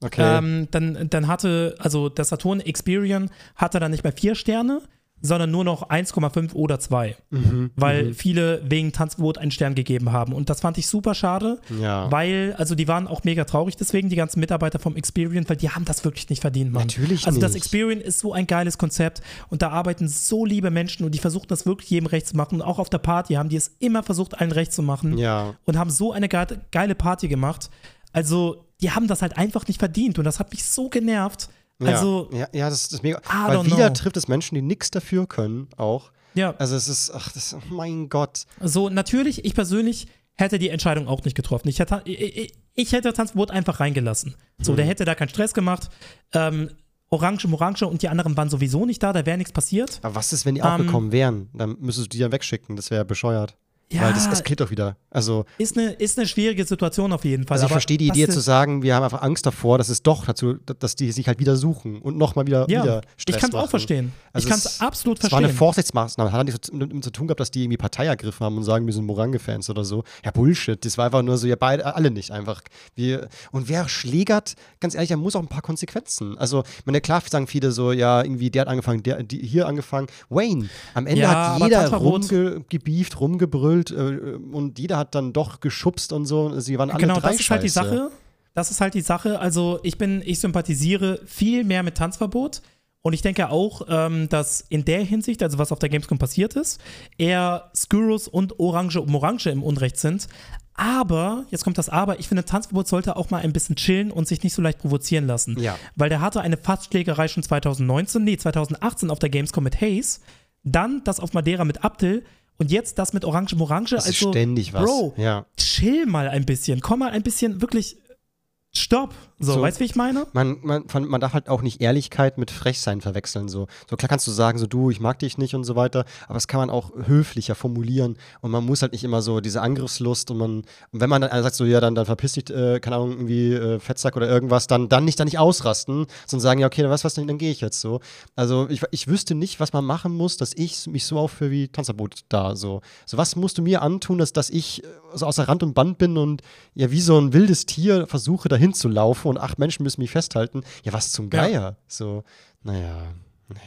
okay. Ähm, dann, dann hatte, also das Saturn Experian hatte dann nicht mehr vier Sterne, sondern nur noch 1,5 oder 2. Mhm, weil mhm. viele wegen Tanzverbot einen Stern gegeben haben. Und das fand ich super schade, ja. weil, also die waren auch mega traurig deswegen, die ganzen Mitarbeiter vom Experience, weil die haben das wirklich nicht verdient, Mann. Natürlich Also nicht. das Experience ist so ein geiles Konzept und da arbeiten so liebe Menschen und die versuchen das wirklich jedem recht zu machen. Und auch auf der Party haben die es immer versucht, allen recht zu machen. Ja. Und haben so eine geile Party gemacht. Also, die haben das halt einfach nicht verdient und das hat mich so genervt. Also, ja, ja, das, das ist mega. Weil wieder know. trifft es Menschen, die nichts dafür können, auch. Ja. Also es ist, ach, das, oh mein Gott. So, natürlich, ich persönlich hätte die Entscheidung auch nicht getroffen. Ich hätte, ich, ich hätte Tanzverbot einfach reingelassen. So, hm. der hätte da keinen Stress gemacht. Ähm, Orange, Orange und die anderen waren sowieso nicht da, da wäre nichts passiert. Aber was ist, wenn die auch ähm, gekommen wären? Dann müsstest du die ja wegschicken, das wäre bescheuert. Ja, Weil das eskaliert doch wieder. Also, ist, eine, ist eine schwierige Situation auf jeden Fall. Also ich verstehe die Idee zu sagen, wir haben einfach Angst davor, dass es doch dazu, dass die sich halt wieder suchen und nochmal wieder, ja, wieder Stress Ich kann es auch verstehen. Also ich kann es absolut verstehen. Es war eine Vorsichtsmaßnahme. Hat nichts damit zu tun gehabt, dass die irgendwie Partei ergriffen haben und sagen, wir sind Morange-Fans oder so. Ja, Bullshit. Das war einfach nur so, ja, beide, alle nicht einfach. Wir, und wer schlägert, ganz ehrlich, der muss auch ein paar Konsequenzen. Also, ich meine, klar sagen viele so, ja, irgendwie, der hat angefangen, der die, hier angefangen. Wayne. Am Ende ja, hat jeder rumgebieft, rumgebrüllt äh, und jeder hat dann doch geschubst und so. Sie waren alle genau, drei das ist halt die Sache. Das ist halt die Sache. Also ich bin, ich sympathisiere viel mehr mit Tanzverbot. Und ich denke auch, ähm, dass in der Hinsicht, also was auf der Gamescom passiert ist, eher Skurrus und Orange um Orange im Unrecht sind. Aber, jetzt kommt das Aber, ich finde, Tanzverbot sollte auch mal ein bisschen chillen und sich nicht so leicht provozieren lassen. Ja. Weil der hatte eine Fassschlägerei schon 2019, nee, 2018 auf der Gamescom mit Hayes. Dann das auf Madeira mit Abdel. Und jetzt das mit Orange Morange. Das also, ist ständig was. Bro, ja. chill mal ein bisschen. Komm mal ein bisschen wirklich Stopp. So, so, weißt du, wie ich meine? Man, man, man darf halt auch nicht Ehrlichkeit mit Frechsein verwechseln. So. so klar kannst du sagen, so du, ich mag dich nicht und so weiter, aber das kann man auch höflicher formulieren und man muss halt nicht immer so diese Angriffslust und man, und wenn man dann sagt, so ja, dann, dann verpiss dich, äh, keine Ahnung, irgendwie äh, Fettsack oder irgendwas, dann, dann nicht, dann nicht ausrasten, sondern sagen, ja, okay, dann weißt was, dann, dann gehe ich jetzt so. Also ich, ich wüsste nicht, was man machen muss, dass ich mich so aufführe wie Tanzverbot da. So. so was musst du mir antun, dass, dass ich so außer Rand und Band bin und ja, wie so ein wildes Tier versuche, dahin zu laufen und acht Menschen müssen mich festhalten. Ja, was zum Geier? Ja. So, naja, naja.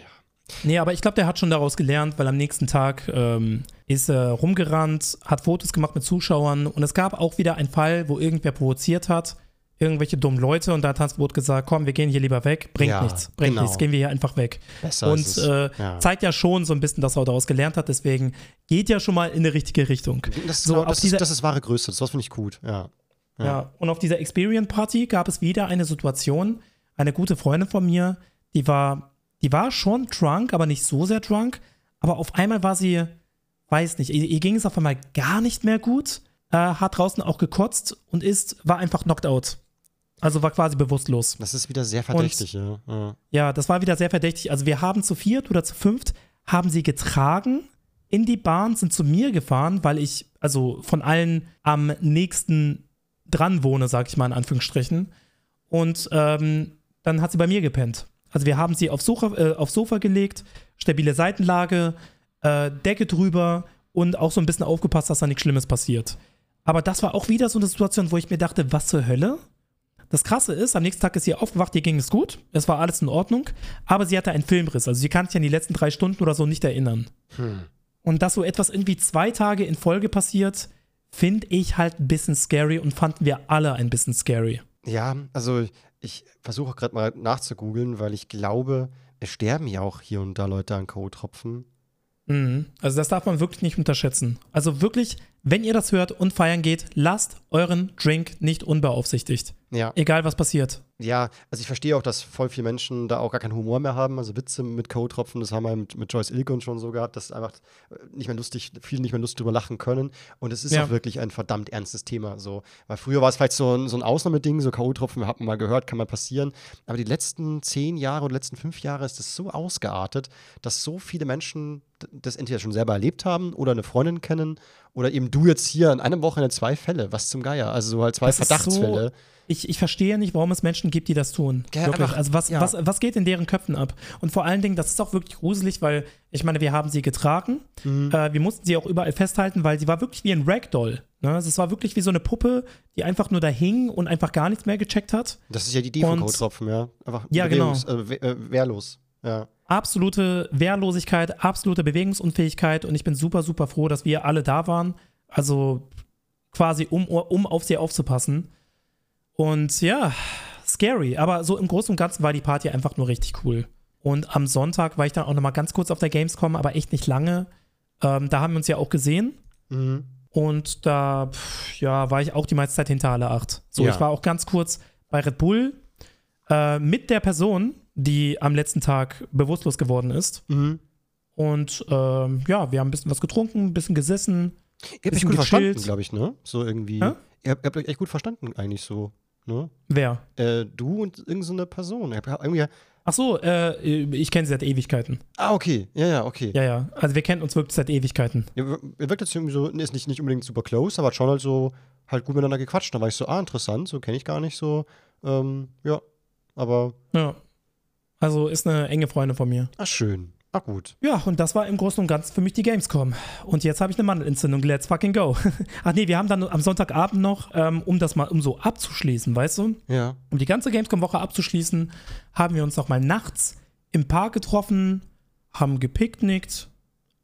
Nee, aber ich glaube, der hat schon daraus gelernt, weil am nächsten Tag ähm, ist er rumgerannt, hat Fotos gemacht mit Zuschauern und es gab auch wieder einen Fall, wo irgendwer provoziert hat, irgendwelche dummen Leute und da hat Tanzbrot gesagt, komm, wir gehen hier lieber weg, bringt ja, nichts, bringt genau. nichts, gehen wir hier einfach weg. Besser und äh, ja. zeigt ja schon so ein bisschen, dass er daraus gelernt hat, deswegen geht ja schon mal in die richtige Richtung. Das, so, das, ist, das ist wahre Größe, das finde ich gut, ja. Ja. ja. und auf dieser Experience Party gab es wieder eine Situation. Eine gute Freundin von mir, die war, die war schon drunk, aber nicht so sehr drunk. aber auf einmal war sie, weiß nicht, ihr, ihr ging es auf einmal gar nicht mehr gut, äh, hat draußen auch gekotzt und ist, war einfach knocked out. Also war quasi bewusstlos. Das ist wieder sehr verdächtig, und, ja. ja. Ja, das war wieder sehr verdächtig. Also wir haben zu viert oder zu fünft, haben sie getragen in die Bahn, sind zu mir gefahren, weil ich also von allen am nächsten dran wohne, sag ich mal in Anführungsstrichen. Und ähm, dann hat sie bei mir gepennt. Also wir haben sie aufs Sofa, äh, aufs Sofa gelegt, stabile Seitenlage, äh, Decke drüber und auch so ein bisschen aufgepasst, dass da nichts Schlimmes passiert. Aber das war auch wieder so eine Situation, wo ich mir dachte, was zur Hölle? Das Krasse ist, am nächsten Tag ist sie aufgewacht, ihr ging es gut, es war alles in Ordnung, aber sie hatte einen Filmriss. Also sie kann sich an die letzten drei Stunden oder so nicht erinnern. Hm. Und dass so etwas irgendwie zwei Tage in Folge passiert, finde ich halt ein bisschen scary und fanden wir alle ein bisschen scary. Ja, also ich versuche gerade mal nachzugoogeln, weil ich glaube, es sterben ja auch hier und da Leute an K.O.-Tropfen. Mhm. Also das darf man wirklich nicht unterschätzen. Also wirklich, wenn ihr das hört und feiern geht, lasst euren Drink nicht unbeaufsichtigt. Ja. Egal was passiert. Ja, also ich verstehe auch, dass voll viele Menschen da auch gar keinen Humor mehr haben. Also Witze mit Code-Tropfen, das haben wir mit, mit Joyce Ilgun schon so gehabt, dass einfach äh, nicht mehr lustig, viele nicht mehr lustig drüber lachen können. Und es ist ja. auch wirklich ein verdammt ernstes Thema. So. Weil früher war es vielleicht so ein, so ein Ausnahmeding, so K.O.-Tropfen, hat man mal gehört, kann mal passieren. Aber die letzten zehn Jahre oder letzten fünf Jahre ist das so ausgeartet, dass so viele Menschen das entweder schon selber erlebt haben oder eine Freundin kennen oder eben du jetzt hier in einem Wochenende zwei Fälle. Was zum Geier? Also so halt zwei das Verdachtsfälle. So ich, ich verstehe nicht, warum es Menschen gibt, die das tun. Ja, wirklich. also was, ja. was, was geht in deren Köpfen ab? Und vor allen Dingen, das ist auch wirklich gruselig, weil ich meine, wir haben sie getragen. Mhm. Äh, wir mussten sie auch überall festhalten, weil sie war wirklich wie ein Ragdoll. Ne? Also es war wirklich wie so eine Puppe, die einfach nur da hing und einfach gar nichts mehr gecheckt hat. Das ist ja die Idee von Code-Tropfen, ja. Einfach ja, genau. Äh, äh, wehrlos. Ja. Absolute Wehrlosigkeit, absolute Bewegungsunfähigkeit und ich bin super, super froh, dass wir alle da waren. Also quasi, um, um auf sie aufzupassen. Und ja, scary. Aber so im Großen und Ganzen war die Party einfach nur richtig cool. Und am Sonntag war ich dann auch noch mal ganz kurz auf der Gamescom, aber echt nicht lange. Ähm, da haben wir uns ja auch gesehen. Mhm. Und da, pff, ja, war ich auch die meiste Zeit hinter alle acht. So, ja. ich war auch ganz kurz bei Red Bull äh, mit der Person, die am letzten Tag bewusstlos geworden ist. Mhm. Und ähm, ja, wir haben ein bisschen was getrunken, ein bisschen gesessen. Ihr habt euch gut verstanden, glaube ich, ne? So irgendwie. Hä? Ihr habt, ihr habt euch echt gut verstanden, eigentlich so. Ne? Wer? Äh, du und irgendeine so Person. Irgendwie Ach so, äh, ich kenne sie seit Ewigkeiten. Ah, okay. Ja, ja, okay. Ja, ja. Also wir kennen uns wirklich seit Ewigkeiten. Ja, er wirkt jetzt irgendwie so, ist nicht, nicht unbedingt super close, aber hat schon halt so halt gut miteinander gequatscht. Da war ich so, ah, interessant, so kenne ich gar nicht so. Ähm, ja, aber. Ja. Also ist eine enge Freundin von mir. Ach, schön. Ah, gut. Ja, und das war im Großen und Ganzen für mich die Gamescom. Und jetzt habe ich eine Mandelentzündung. Let's fucking go. <laughs> Ach nee, wir haben dann am Sonntagabend noch, ähm, um das mal, um so abzuschließen, weißt du? Ja. Um die ganze Gamescom-Woche abzuschließen, haben wir uns noch mal nachts im Park getroffen, haben gepicknickt,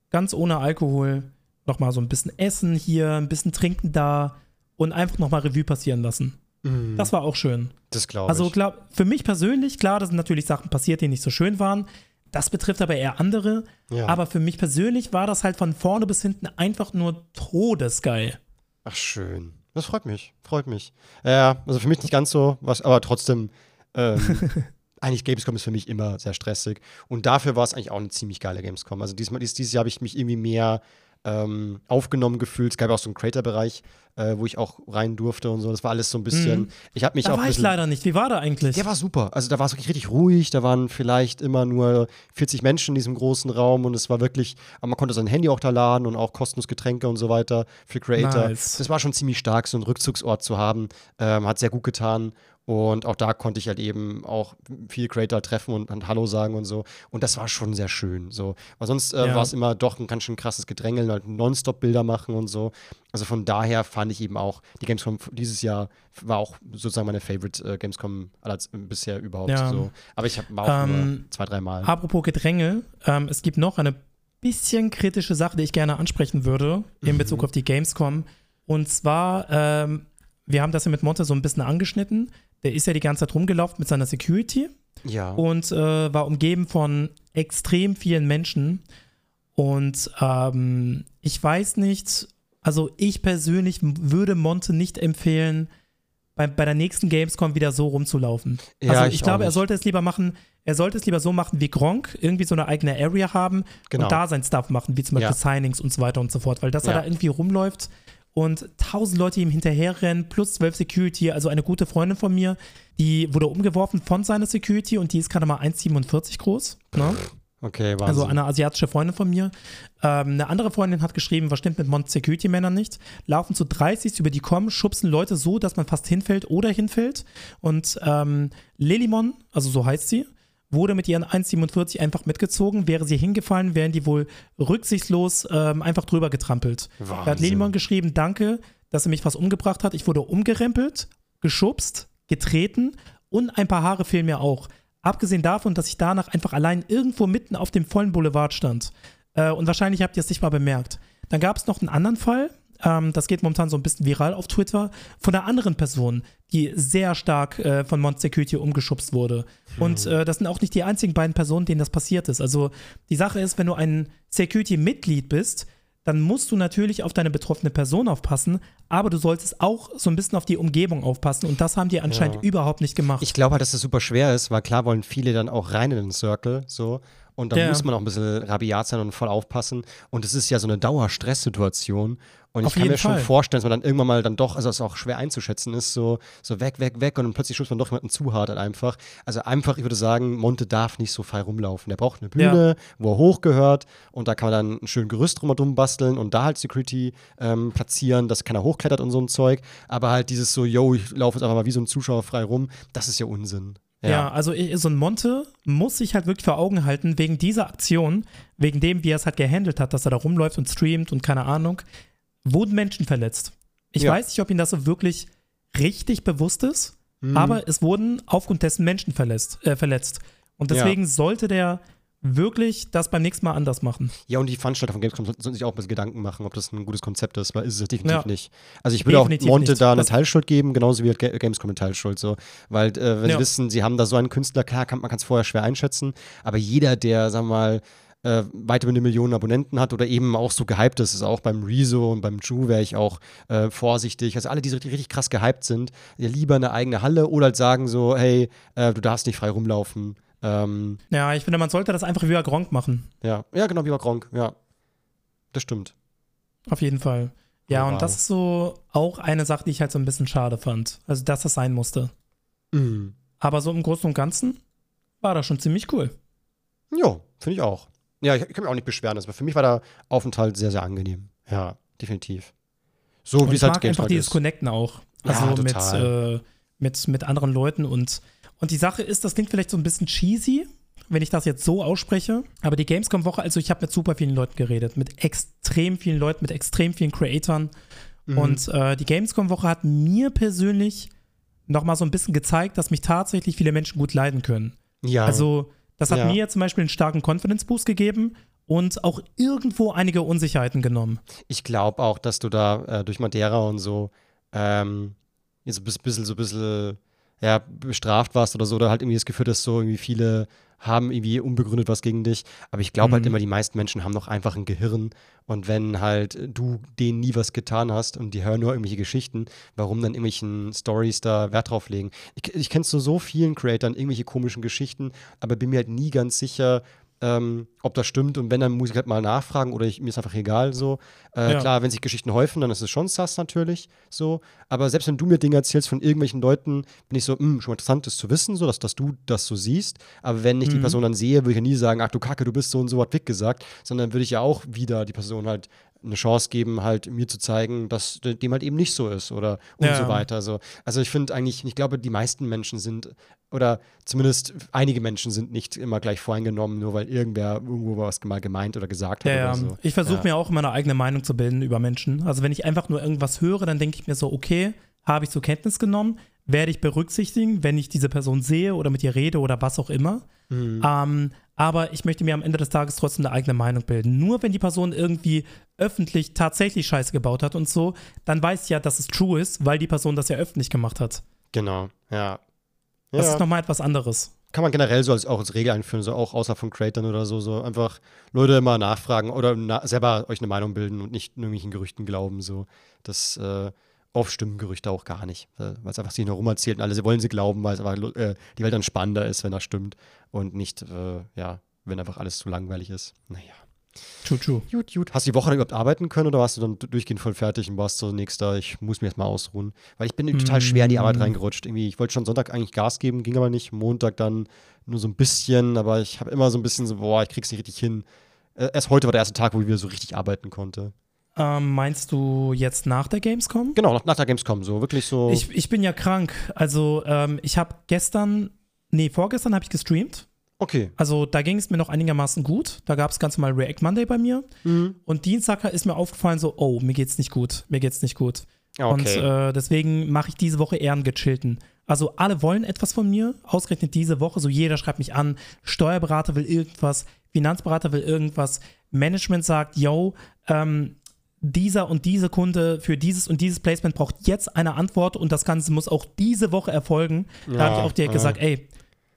ganz ohne Alkohol, noch mal so ein bisschen Essen hier, ein bisschen Trinken da und einfach noch mal Revue passieren lassen. Mm. Das war auch schön. Das glaube also, ich. Also für mich persönlich, klar, da sind natürlich Sachen passiert, die nicht so schön waren. Das betrifft aber eher andere. Ja. Aber für mich persönlich war das halt von vorne bis hinten einfach nur todesgeil. Ach, schön. Das freut mich. Freut mich. Ja, also für mich nicht ganz so, was, aber trotzdem. Ähm, <laughs> eigentlich Gamescom ist für mich immer sehr stressig. Und dafür war es eigentlich auch eine ziemlich geile Gamescom. Also diesmal, dieses, dieses Jahr habe ich mich irgendwie mehr ähm, aufgenommen gefühlt. Es gab auch so einen Creator-Bereich, äh, wo ich auch rein durfte und so. Das war alles so ein bisschen. Mhm. Ich habe mich da auch. war ich leider nicht. Wie war da eigentlich? Der war super. Also da war es wirklich richtig ruhig. Da waren vielleicht immer nur 40 Menschen in diesem großen Raum und es war wirklich. Aber man konnte sein Handy auch da laden und auch kostenlos Getränke und so weiter für Creator. Nice. Das war schon ziemlich stark, so einen Rückzugsort zu haben. Ähm, hat sehr gut getan. Und auch da konnte ich halt eben auch viel Creator treffen und, und Hallo sagen und so. Und das war schon sehr schön. So. Weil sonst äh, ja. war es immer doch ein ganz schön krasses Gedrängel, halt nonstop Bilder machen und so. Also von daher fand ich eben auch, die Gamescom dieses Jahr war auch sozusagen meine Favorite äh, Gamescom aller, bisher überhaupt. Ja. So. Aber ich war auch ähm, nur zwei, drei Mal. Apropos Gedrängel, ähm, es gibt noch eine bisschen kritische Sache, die ich gerne ansprechen würde in mhm. Bezug auf die Gamescom. Und zwar, ähm, wir haben das ja mit Monte so ein bisschen angeschnitten der ist ja die ganze Zeit rumgelaufen mit seiner Security. Ja. Und äh, war umgeben von extrem vielen Menschen. Und ähm, ich weiß nicht, also ich persönlich würde Monte nicht empfehlen, bei, bei der nächsten Gamescom wieder so rumzulaufen. Ja, also ich, ich glaube, er sollte es lieber machen, er sollte es lieber so machen wie Gronk, irgendwie so eine eigene Area haben genau. und da sein Stuff machen, wie zum Beispiel ja. Signings und so weiter und so fort, weil dass ja. er da irgendwie rumläuft und tausend Leute ihm hinterherrennen, plus zwölf Security, also eine gute Freundin von mir, die wurde umgeworfen von seiner Security und die ist gerade mal 1,47 groß. Ne? Okay, Wahnsinn. Also eine asiatische Freundin von mir. Ähm, eine andere Freundin hat geschrieben, was stimmt mit Mont Security Männern nicht? Laufen zu 30 über die kommen, schubsen Leute so, dass man fast hinfällt oder hinfällt. Und ähm, Lelimon, also so heißt sie, wurde mit ihren 1,47 einfach mitgezogen. Wäre sie hingefallen, wären die wohl rücksichtslos ähm, einfach drüber getrampelt. Wahnsinn. Da hat Lelimon geschrieben, danke, dass er mich fast umgebracht hat. Ich wurde umgerempelt, geschubst, getreten und ein paar Haare fehlen mir auch. Abgesehen davon, dass ich danach einfach allein irgendwo mitten auf dem vollen Boulevard stand. Äh, und wahrscheinlich habt ihr es nicht mal bemerkt. Dann gab es noch einen anderen Fall, ähm, das geht momentan so ein bisschen viral auf Twitter, von einer anderen Person, die sehr stark äh, von Mont Security umgeschubst wurde. Mhm. Und äh, das sind auch nicht die einzigen beiden Personen, denen das passiert ist. Also die Sache ist, wenn du ein Security-Mitglied bist, dann musst du natürlich auf deine betroffene Person aufpassen, aber du solltest auch so ein bisschen auf die Umgebung aufpassen und das haben die anscheinend ja. überhaupt nicht gemacht. Ich glaube halt, dass das super schwer ist, weil klar wollen viele dann auch rein in den Circle, so. Und da ja. muss man auch ein bisschen rabiat sein und voll aufpassen. Und es ist ja so eine Dauerstresssituation. Und Auf ich kann mir Fall. schon vorstellen, dass man dann irgendwann mal dann doch, also es auch schwer einzuschätzen ist, so, so weg, weg, weg und dann plötzlich schubst man doch jemanden zu hart halt einfach. Also einfach, ich würde sagen, Monte darf nicht so frei rumlaufen. Der braucht eine Bühne, ja. wo er hochgehört und da kann man dann ein schönes Gerüst drumherum basteln und da halt Security ähm, platzieren, dass keiner hochklettert und so ein Zeug. Aber halt dieses so, yo, ich laufe jetzt einfach mal wie so ein Zuschauer frei rum, das ist ja Unsinn. Ja. ja, also so ein Monte muss sich halt wirklich vor Augen halten, wegen dieser Aktion, wegen dem, wie er es halt gehandelt hat, dass er da rumläuft und streamt und keine Ahnung, wurden Menschen verletzt. Ich ja. weiß nicht, ob ihm das so wirklich richtig bewusst ist, mhm. aber es wurden aufgrund dessen Menschen verletzt. Äh, verletzt. Und deswegen ja. sollte der wirklich das beim nächsten Mal anders machen. Ja, und die Veranstalter von Gamescom sollten sich auch bisschen Gedanken machen, ob das ein gutes Konzept ist, weil ist es definitiv ja. nicht. Also ich würde auch Monte nicht. da eine das Teilschuld geben, genauso wie halt Gamescom eine Teilschuld. So. Weil, äh, wenn ja. sie wissen, sie haben da so einen Künstler, klar, kann, man kann es vorher schwer einschätzen, aber jeder, der, sagen wir mal, äh, weit über eine Million Abonnenten hat oder eben auch so gehypt ist, ist auch beim Rezo und beim Ju wäre ich auch äh, vorsichtig. Also alle, die so richtig, richtig krass gehypt sind, lieber eine eigene Halle oder halt sagen so, hey, äh, du darfst nicht frei rumlaufen. Ähm, ja, ich finde, man sollte das einfach wie bei Gronk machen. Ja, ja genau, wie bei Gronk, ja. Das stimmt. Auf jeden Fall. Ja, oh, und das ist so auch eine Sache, die ich halt so ein bisschen schade fand. Also, dass das sein musste. Mhm. Aber so im Großen und Ganzen war das schon ziemlich cool. Ja, finde ich auch. Ja, ich, ich, kann mich auch nicht beschweren. Also für mich war der Aufenthalt sehr, sehr angenehm. Ja, definitiv. So wie es halt mag einfach dieses ist. Connecten auch. Also ja, mit, äh, mit, mit anderen Leuten und und die Sache ist, das klingt vielleicht so ein bisschen cheesy, wenn ich das jetzt so ausspreche, aber die Gamescom-Woche, also ich habe mit super vielen Leuten geredet, mit extrem vielen Leuten, mit extrem vielen Creatoren. Mhm. Und äh, die Gamescom-Woche hat mir persönlich nochmal so ein bisschen gezeigt, dass mich tatsächlich viele Menschen gut leiden können. Ja. Also, das hat ja. mir zum Beispiel einen starken Confidence-Boost gegeben und auch irgendwo einige Unsicherheiten genommen. Ich glaube auch, dass du da äh, durch Madeira und so ähm, jetzt ein bisschen, so ein bisschen ja, bestraft warst oder so, oder halt irgendwie das Gefühl, dass so irgendwie viele haben irgendwie unbegründet was gegen dich. Aber ich glaube halt mhm. halt immer, die meisten Menschen haben doch einfach ein Gehirn. Und wenn halt du denen nie was getan hast und die hören nur irgendwelche Geschichten, warum dann irgendwelchen Stories da Wert drauf legen? Ich, ich kenne zu so vielen Creatoren irgendwelche komischen Geschichten, aber bin mir halt nie ganz sicher, ähm, ob das stimmt. Und wenn, dann muss ich halt mal nachfragen oder ich, mir ist einfach egal so. Äh, ja. Klar, wenn sich Geschichten häufen, dann ist es schon sass natürlich so. Aber selbst wenn du mir Dinge erzählst von irgendwelchen Leuten, bin ich so, mh, hm, schon interessant ist zu wissen, so, dass, dass du das so siehst. Aber wenn ich mhm. die Person dann sehe, würde ich ja nie sagen, ach du Kacke, du bist so und so, hat Wick gesagt, sondern würde ich ja auch wieder die Person halt eine Chance geben, halt mir zu zeigen, dass dem halt eben nicht so ist oder und ja. so weiter. Also, also ich finde eigentlich, ich glaube, die meisten Menschen sind, oder zumindest einige Menschen sind nicht immer gleich voreingenommen, nur weil irgendwer irgendwo was mal gemeint oder gesagt hat. Ja, oder so. Ich versuche ja. mir auch immer eine eigene Meinung zu bilden über Menschen. Also wenn ich einfach nur irgendwas höre, dann denke ich mir so, okay, habe ich zur Kenntnis genommen, werde ich berücksichtigen, wenn ich diese Person sehe oder mit ihr rede oder was auch immer. Mhm. Ähm, aber ich möchte mir am Ende des Tages trotzdem eine eigene Meinung bilden. Nur wenn die Person irgendwie öffentlich tatsächlich Scheiße gebaut hat und so, dann weiß ich ja, dass es true ist, weil die Person das ja öffentlich gemacht hat. Genau, ja. Das ja. ist nochmal etwas anderes. Kann man generell so als, auch als Regel einführen, so auch außer von Creatern oder so, so einfach Leute immer nachfragen oder na, selber euch eine Meinung bilden und nicht irgendwelchen Gerüchten glauben, so. Das, äh, oft stimmen Gerüchte auch gar nicht, äh, weil es einfach sich nur rum erzählt und alle wollen sie glauben, weil es einfach äh, die Welt dann spannender ist, wenn das stimmt und nicht, äh, ja, wenn einfach alles zu langweilig ist. Naja. True, true. Gut, gut. Hast du die Woche dann überhaupt arbeiten können oder warst du dann durchgehend voll fertig und warst so nächster, ich muss mir jetzt mal ausruhen? Weil ich bin mm. total schwer in die Arbeit mm. reingerutscht. Irgendwie, ich wollte schon Sonntag eigentlich Gas geben, ging aber nicht. Montag dann nur so ein bisschen, aber ich habe immer so ein bisschen so, boah, ich krieg's nicht richtig hin. Äh, erst heute war der erste Tag, wo ich wieder so richtig arbeiten konnte. Ähm, meinst du jetzt nach der Gamescom? Genau, nach, nach der Gamescom, so wirklich so. Ich, ich bin ja krank. Also, ähm, ich habe gestern, nee, vorgestern habe ich gestreamt. Okay. Also da ging es mir noch einigermaßen gut. Da gab es ganz normal React Monday bei mir. Mhm. Und Dienstag ist mir aufgefallen, so, oh, mir geht's nicht gut. Mir geht's nicht gut. Okay. Und äh, deswegen mache ich diese Woche eher einen gechillten. Also alle wollen etwas von mir, ausgerechnet diese Woche. So jeder schreibt mich an, Steuerberater will irgendwas, Finanzberater will irgendwas, Management sagt, yo, ähm, dieser und diese Kunde für dieses und dieses Placement braucht jetzt eine Antwort und das Ganze muss auch diese Woche erfolgen. Ja, da habe ich auch direkt ja. gesagt, ey,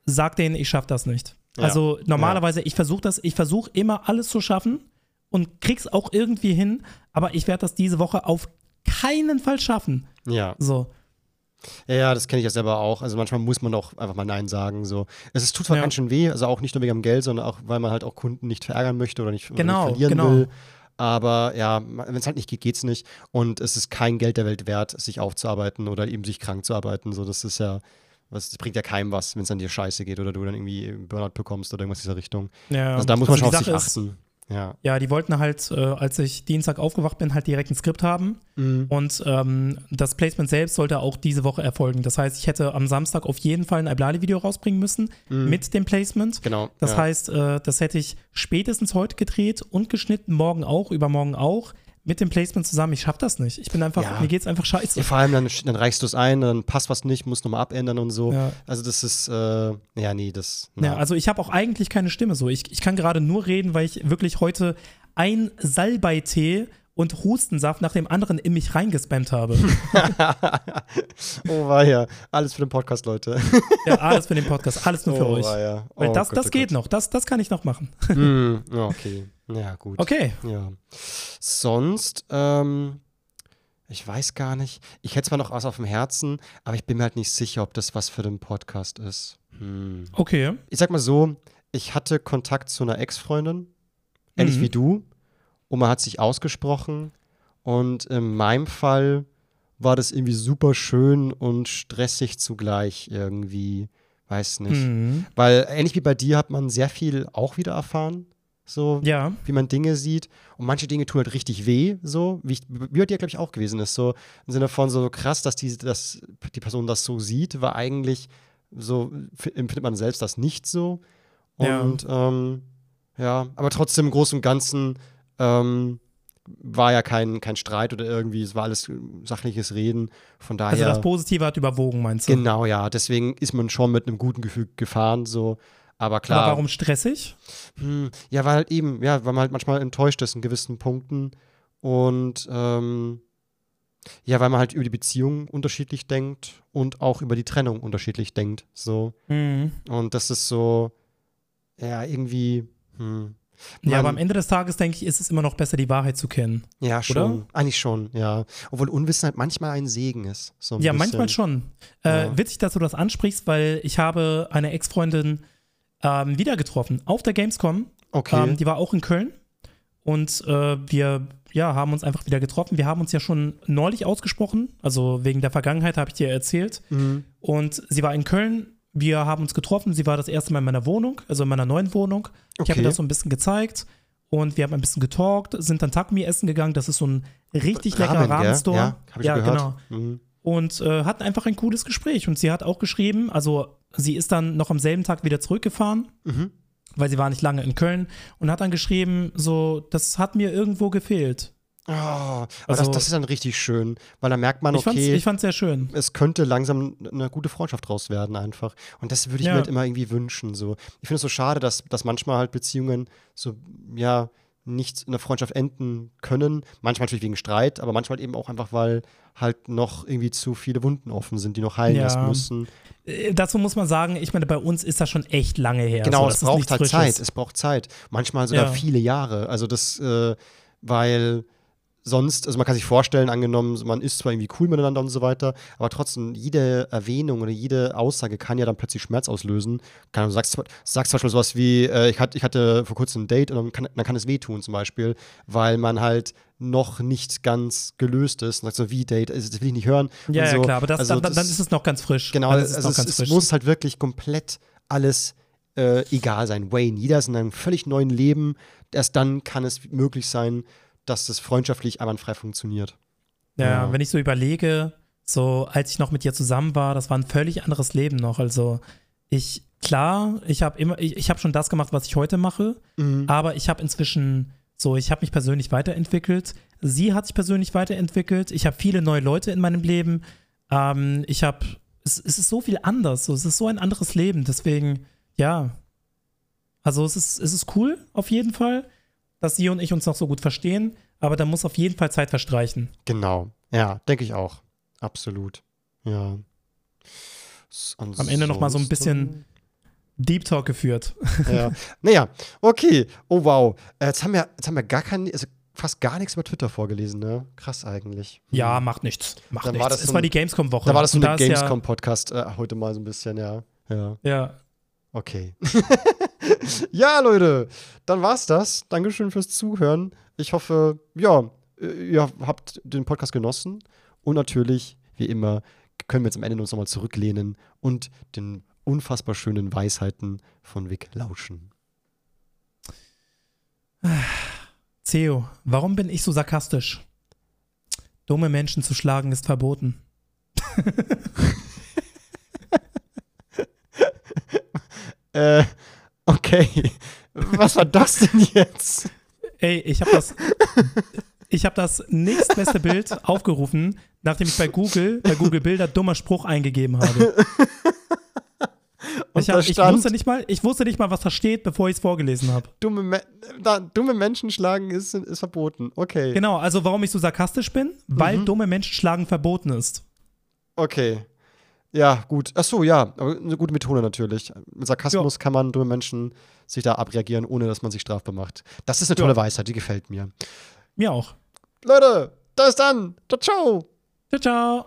sag denen, ich schaffe das nicht. Ja. Also normalerweise, ich versuche das, ich versuche immer alles zu schaffen und krieg's auch irgendwie hin, aber ich werde das diese Woche auf keinen Fall schaffen. Ja. So. Ja, das kenne ich ja selber auch. Also manchmal muss man auch einfach mal Nein sagen. So. Es ist, tut zwar ja. ganz schön weh, also auch nicht nur wegen dem Geld, sondern auch, weil man halt auch Kunden nicht verärgern möchte oder nicht, genau, nicht verlieren genau. will. Aber ja, wenn es halt nicht geht, geht es nicht. Und es ist kein Geld der Welt wert, sich aufzuarbeiten oder eben sich krank zu arbeiten. So, das ist ja, das bringt ja keinem was, wenn es an dir scheiße geht oder du dann irgendwie Burnout bekommst oder irgendwas in dieser Richtung. Ja, also da muss also man schon auf sich achten. Ja. ja, die wollten halt, äh, als ich Dienstag aufgewacht bin, halt direkt ein Skript haben. Mhm. Und ähm, das Placement selbst sollte auch diese Woche erfolgen. Das heißt, ich hätte am Samstag auf jeden Fall ein Iblali-Video rausbringen müssen mhm. mit dem Placement. Genau. Das ja. heißt, äh, das hätte ich spätestens heute gedreht und geschnitten, morgen auch, übermorgen auch mit dem Placement zusammen, ich schaff das nicht. Ich bin einfach, ja. mir geht's einfach scheiße. Ja, vor allem dann, dann reichst du es ein, dann passt was nicht, musst nochmal abändern und so. Ja. Also das ist, äh, ja, nee, das. Na. Ja, also ich habe auch eigentlich keine Stimme so. Ich, ich kann gerade nur reden, weil ich wirklich heute ein Salbeitee und Hustensaft nach dem anderen in mich reingespammt habe. <laughs> oh, war ja. Alles für den Podcast, Leute. <laughs> ja, alles für den Podcast. Alles nur für oh, euch. Ja. Oh, Weil das, Gott, das oh geht Gott. noch. Das, das kann ich noch machen. mm, okay. Ja, gut. Okay. Ja. Sonst, ähm, ich weiß gar nicht. Ich hätte zwar noch was auf dem Herzen, aber ich bin mir halt nicht sicher, ob das was für den Podcast ist. Hm. Okay. Ich sag mal so, ich hatte Kontakt zu einer Ex-Freundin, ähnlich mhm. wie du und man hat sich ausgesprochen. Und in meinem Fall war das irgendwie super schön und stressig zugleich irgendwie. Weiß nicht. Mhm. Weil ähnlich wie bei dir hat man sehr viel auch wieder erfahren. So, ja. wie man Dinge sieht. Und manche Dinge tun halt richtig weh, so, wie, ich, wie bei dir, glaube ich, auch gewesen ist. So im Sinne von so krass, dass die, dass die Person das so sieht, war eigentlich so, empfindet man selbst das nicht so. Und ja, ähm, ja aber trotzdem im Großen und Ganzen ähm, war ja kein, kein Streit oder irgendwie, es war alles sachliches Reden. Von daher. Also das Positive hat überwogen, meinst du? Genau, ja. Deswegen ist man schon mit einem guten Gefühl gefahren, so. Aber klar. Aber warum stressig? Hm, ja, weil halt eben, ja, weil man halt manchmal enttäuscht ist in gewissen Punkten. Und ähm, ja, weil man halt über die Beziehung unterschiedlich denkt und auch über die Trennung unterschiedlich denkt. So. Mhm. Und das ist so, ja, irgendwie, hm, ja, aber am Ende des Tages, denke ich, ist es immer noch besser, die Wahrheit zu kennen. Ja, schon. Oder? Eigentlich schon, ja. Obwohl Unwissenheit manchmal ein Segen ist. So ja, bisschen. manchmal schon. Äh, ja. Witzig, dass du das ansprichst, weil ich habe eine Ex-Freundin ähm, wieder getroffen auf der Gamescom. Okay. Ähm, die war auch in Köln. Und äh, wir ja, haben uns einfach wieder getroffen. Wir haben uns ja schon neulich ausgesprochen, also wegen der Vergangenheit habe ich dir erzählt. Mhm. Und sie war in Köln wir haben uns getroffen. Sie war das erste Mal in meiner Wohnung, also in meiner neuen Wohnung. Ich habe ihr das so ein bisschen gezeigt und wir haben ein bisschen getalkt, sind dann Takumi essen gegangen. Das ist so ein richtig Ramen, leckerer Rahmenstore. Ja, ja gehört. genau. Mhm. Und äh, hatten einfach ein cooles Gespräch. Und sie hat auch geschrieben, also sie ist dann noch am selben Tag wieder zurückgefahren, mhm. weil sie war nicht lange in Köln und hat dann geschrieben, so, das hat mir irgendwo gefehlt. Oh, also, das, das, ist dann richtig schön, weil da merkt man, okay. Ich fand es sehr schön. Es könnte langsam eine gute Freundschaft draus werden, einfach. Und das würde ich ja. mir halt immer irgendwie wünschen. So. Ich finde es so schade, dass, dass manchmal halt Beziehungen so, ja, nicht in der Freundschaft enden können. Manchmal natürlich wegen Streit, aber manchmal eben auch einfach, weil halt noch irgendwie zu viele Wunden offen sind, die noch heilen ja. lassen müssen. Äh, dazu muss man sagen, ich meine, bei uns ist das schon echt lange her. Genau, so, es braucht halt Zeit. Es braucht Zeit. Manchmal sogar ja. viele Jahre. Also das, äh, weil sonst, also man kann sich vorstellen, angenommen, man ist zwar irgendwie cool miteinander und so weiter, aber trotzdem, jede Erwähnung oder jede Aussage kann ja dann plötzlich Schmerz auslösen. Kann, du sagst, sagst zum Beispiel sowas wie, äh, ich, hatte, ich hatte vor kurzem ein Date und dann kann, dann kann es wehtun zum Beispiel, weil man halt noch nicht ganz gelöst ist. Und sagt so, wie Date, das will ich nicht hören. Ja, so. ja klar, aber das, also, dann, dann, ist es noch ganz frisch. Genau, also es, es, es muss halt wirklich komplett alles äh, egal sein. Wayne, jeder ist in einem völlig neuen Leben. Erst dann kann es möglich sein, dass das freundschaftlich einwandfrei funktioniert. Ja, ja, wenn ich so überlege, so als ich noch mit dir zusammen war, das war ein völlig anderes Leben noch. Also ich, klar, ich habe immer, ich, ich habe schon das gemacht, was ich heute mache, mhm. aber ich habe inzwischen so, ich habe mich persönlich weiterentwickelt. Sie hat sich persönlich weiterentwickelt. Ich habe viele neue Leute in meinem Leben. Ähm, ich habe, es, es, ist so viel anders. So, es ist so ein anderes Leben. Deswegen, ja. Also es ist, es ist cool, auf jeden Fall dass sie und ich uns noch so gut verstehen, aber da muss auf jeden Fall Zeit verstreichen. Genau, ja, denke ich auch. Absolut. Ja. Ansonsten Am Ende noch mal so ein bisschen Deep Talk geführt. Ja. <laughs> Naja, okay. Oh wow. Äh, jetzt haben wir, jetzt haben wir gar kein, also fast gar nichts über Twitter vorgelesen, ne? Krass eigentlich. Ja, hm. macht nichts. Macht dann nichts. War das es so war die Gamescom-Woche. Da war das so ein Gamescom-Podcast äh, heute mal so ein bisschen, ja. Ja. Ja. Okay. <laughs> <laughs> ja, Leute, dann war's das. Dankeschön fürs Zuhören. Ich hoffe, ja, ihr habt den Podcast genossen. Und natürlich, wie immer, können wir jetzt am Ende uns nochmal zurücklehnen und den unfassbar schönen Weisheiten von Vic lauschen. <sighs> Theo, warum bin ich so sarkastisch? Dumme Menschen zu schlagen ist verboten. <laughs> äh, Okay, <laughs> was war das denn jetzt? Ey, ich habe das, ich habe das nächstbeste Bild aufgerufen, nachdem ich bei Google, bei Google Bilder dummer Spruch eingegeben habe. <laughs> Ich, hab, ich, wusste nicht mal, ich wusste nicht mal, was da steht, bevor ich es vorgelesen habe. Dumme, Me da, dumme Menschen schlagen ist, ist verboten. Okay. Genau, also warum ich so sarkastisch bin? Weil mhm. dumme Menschen schlagen verboten ist. Okay. Ja, gut. Ach so, ja, aber eine gute Methode natürlich. Mit Sarkasmus ja. kann man dumme Menschen sich da abreagieren, ohne dass man sich strafbar macht. Das ist eine tolle ja. Weisheit, die gefällt mir. Mir auch. Leute, da ist dann. Ciao, ciao. Ciao, ciao.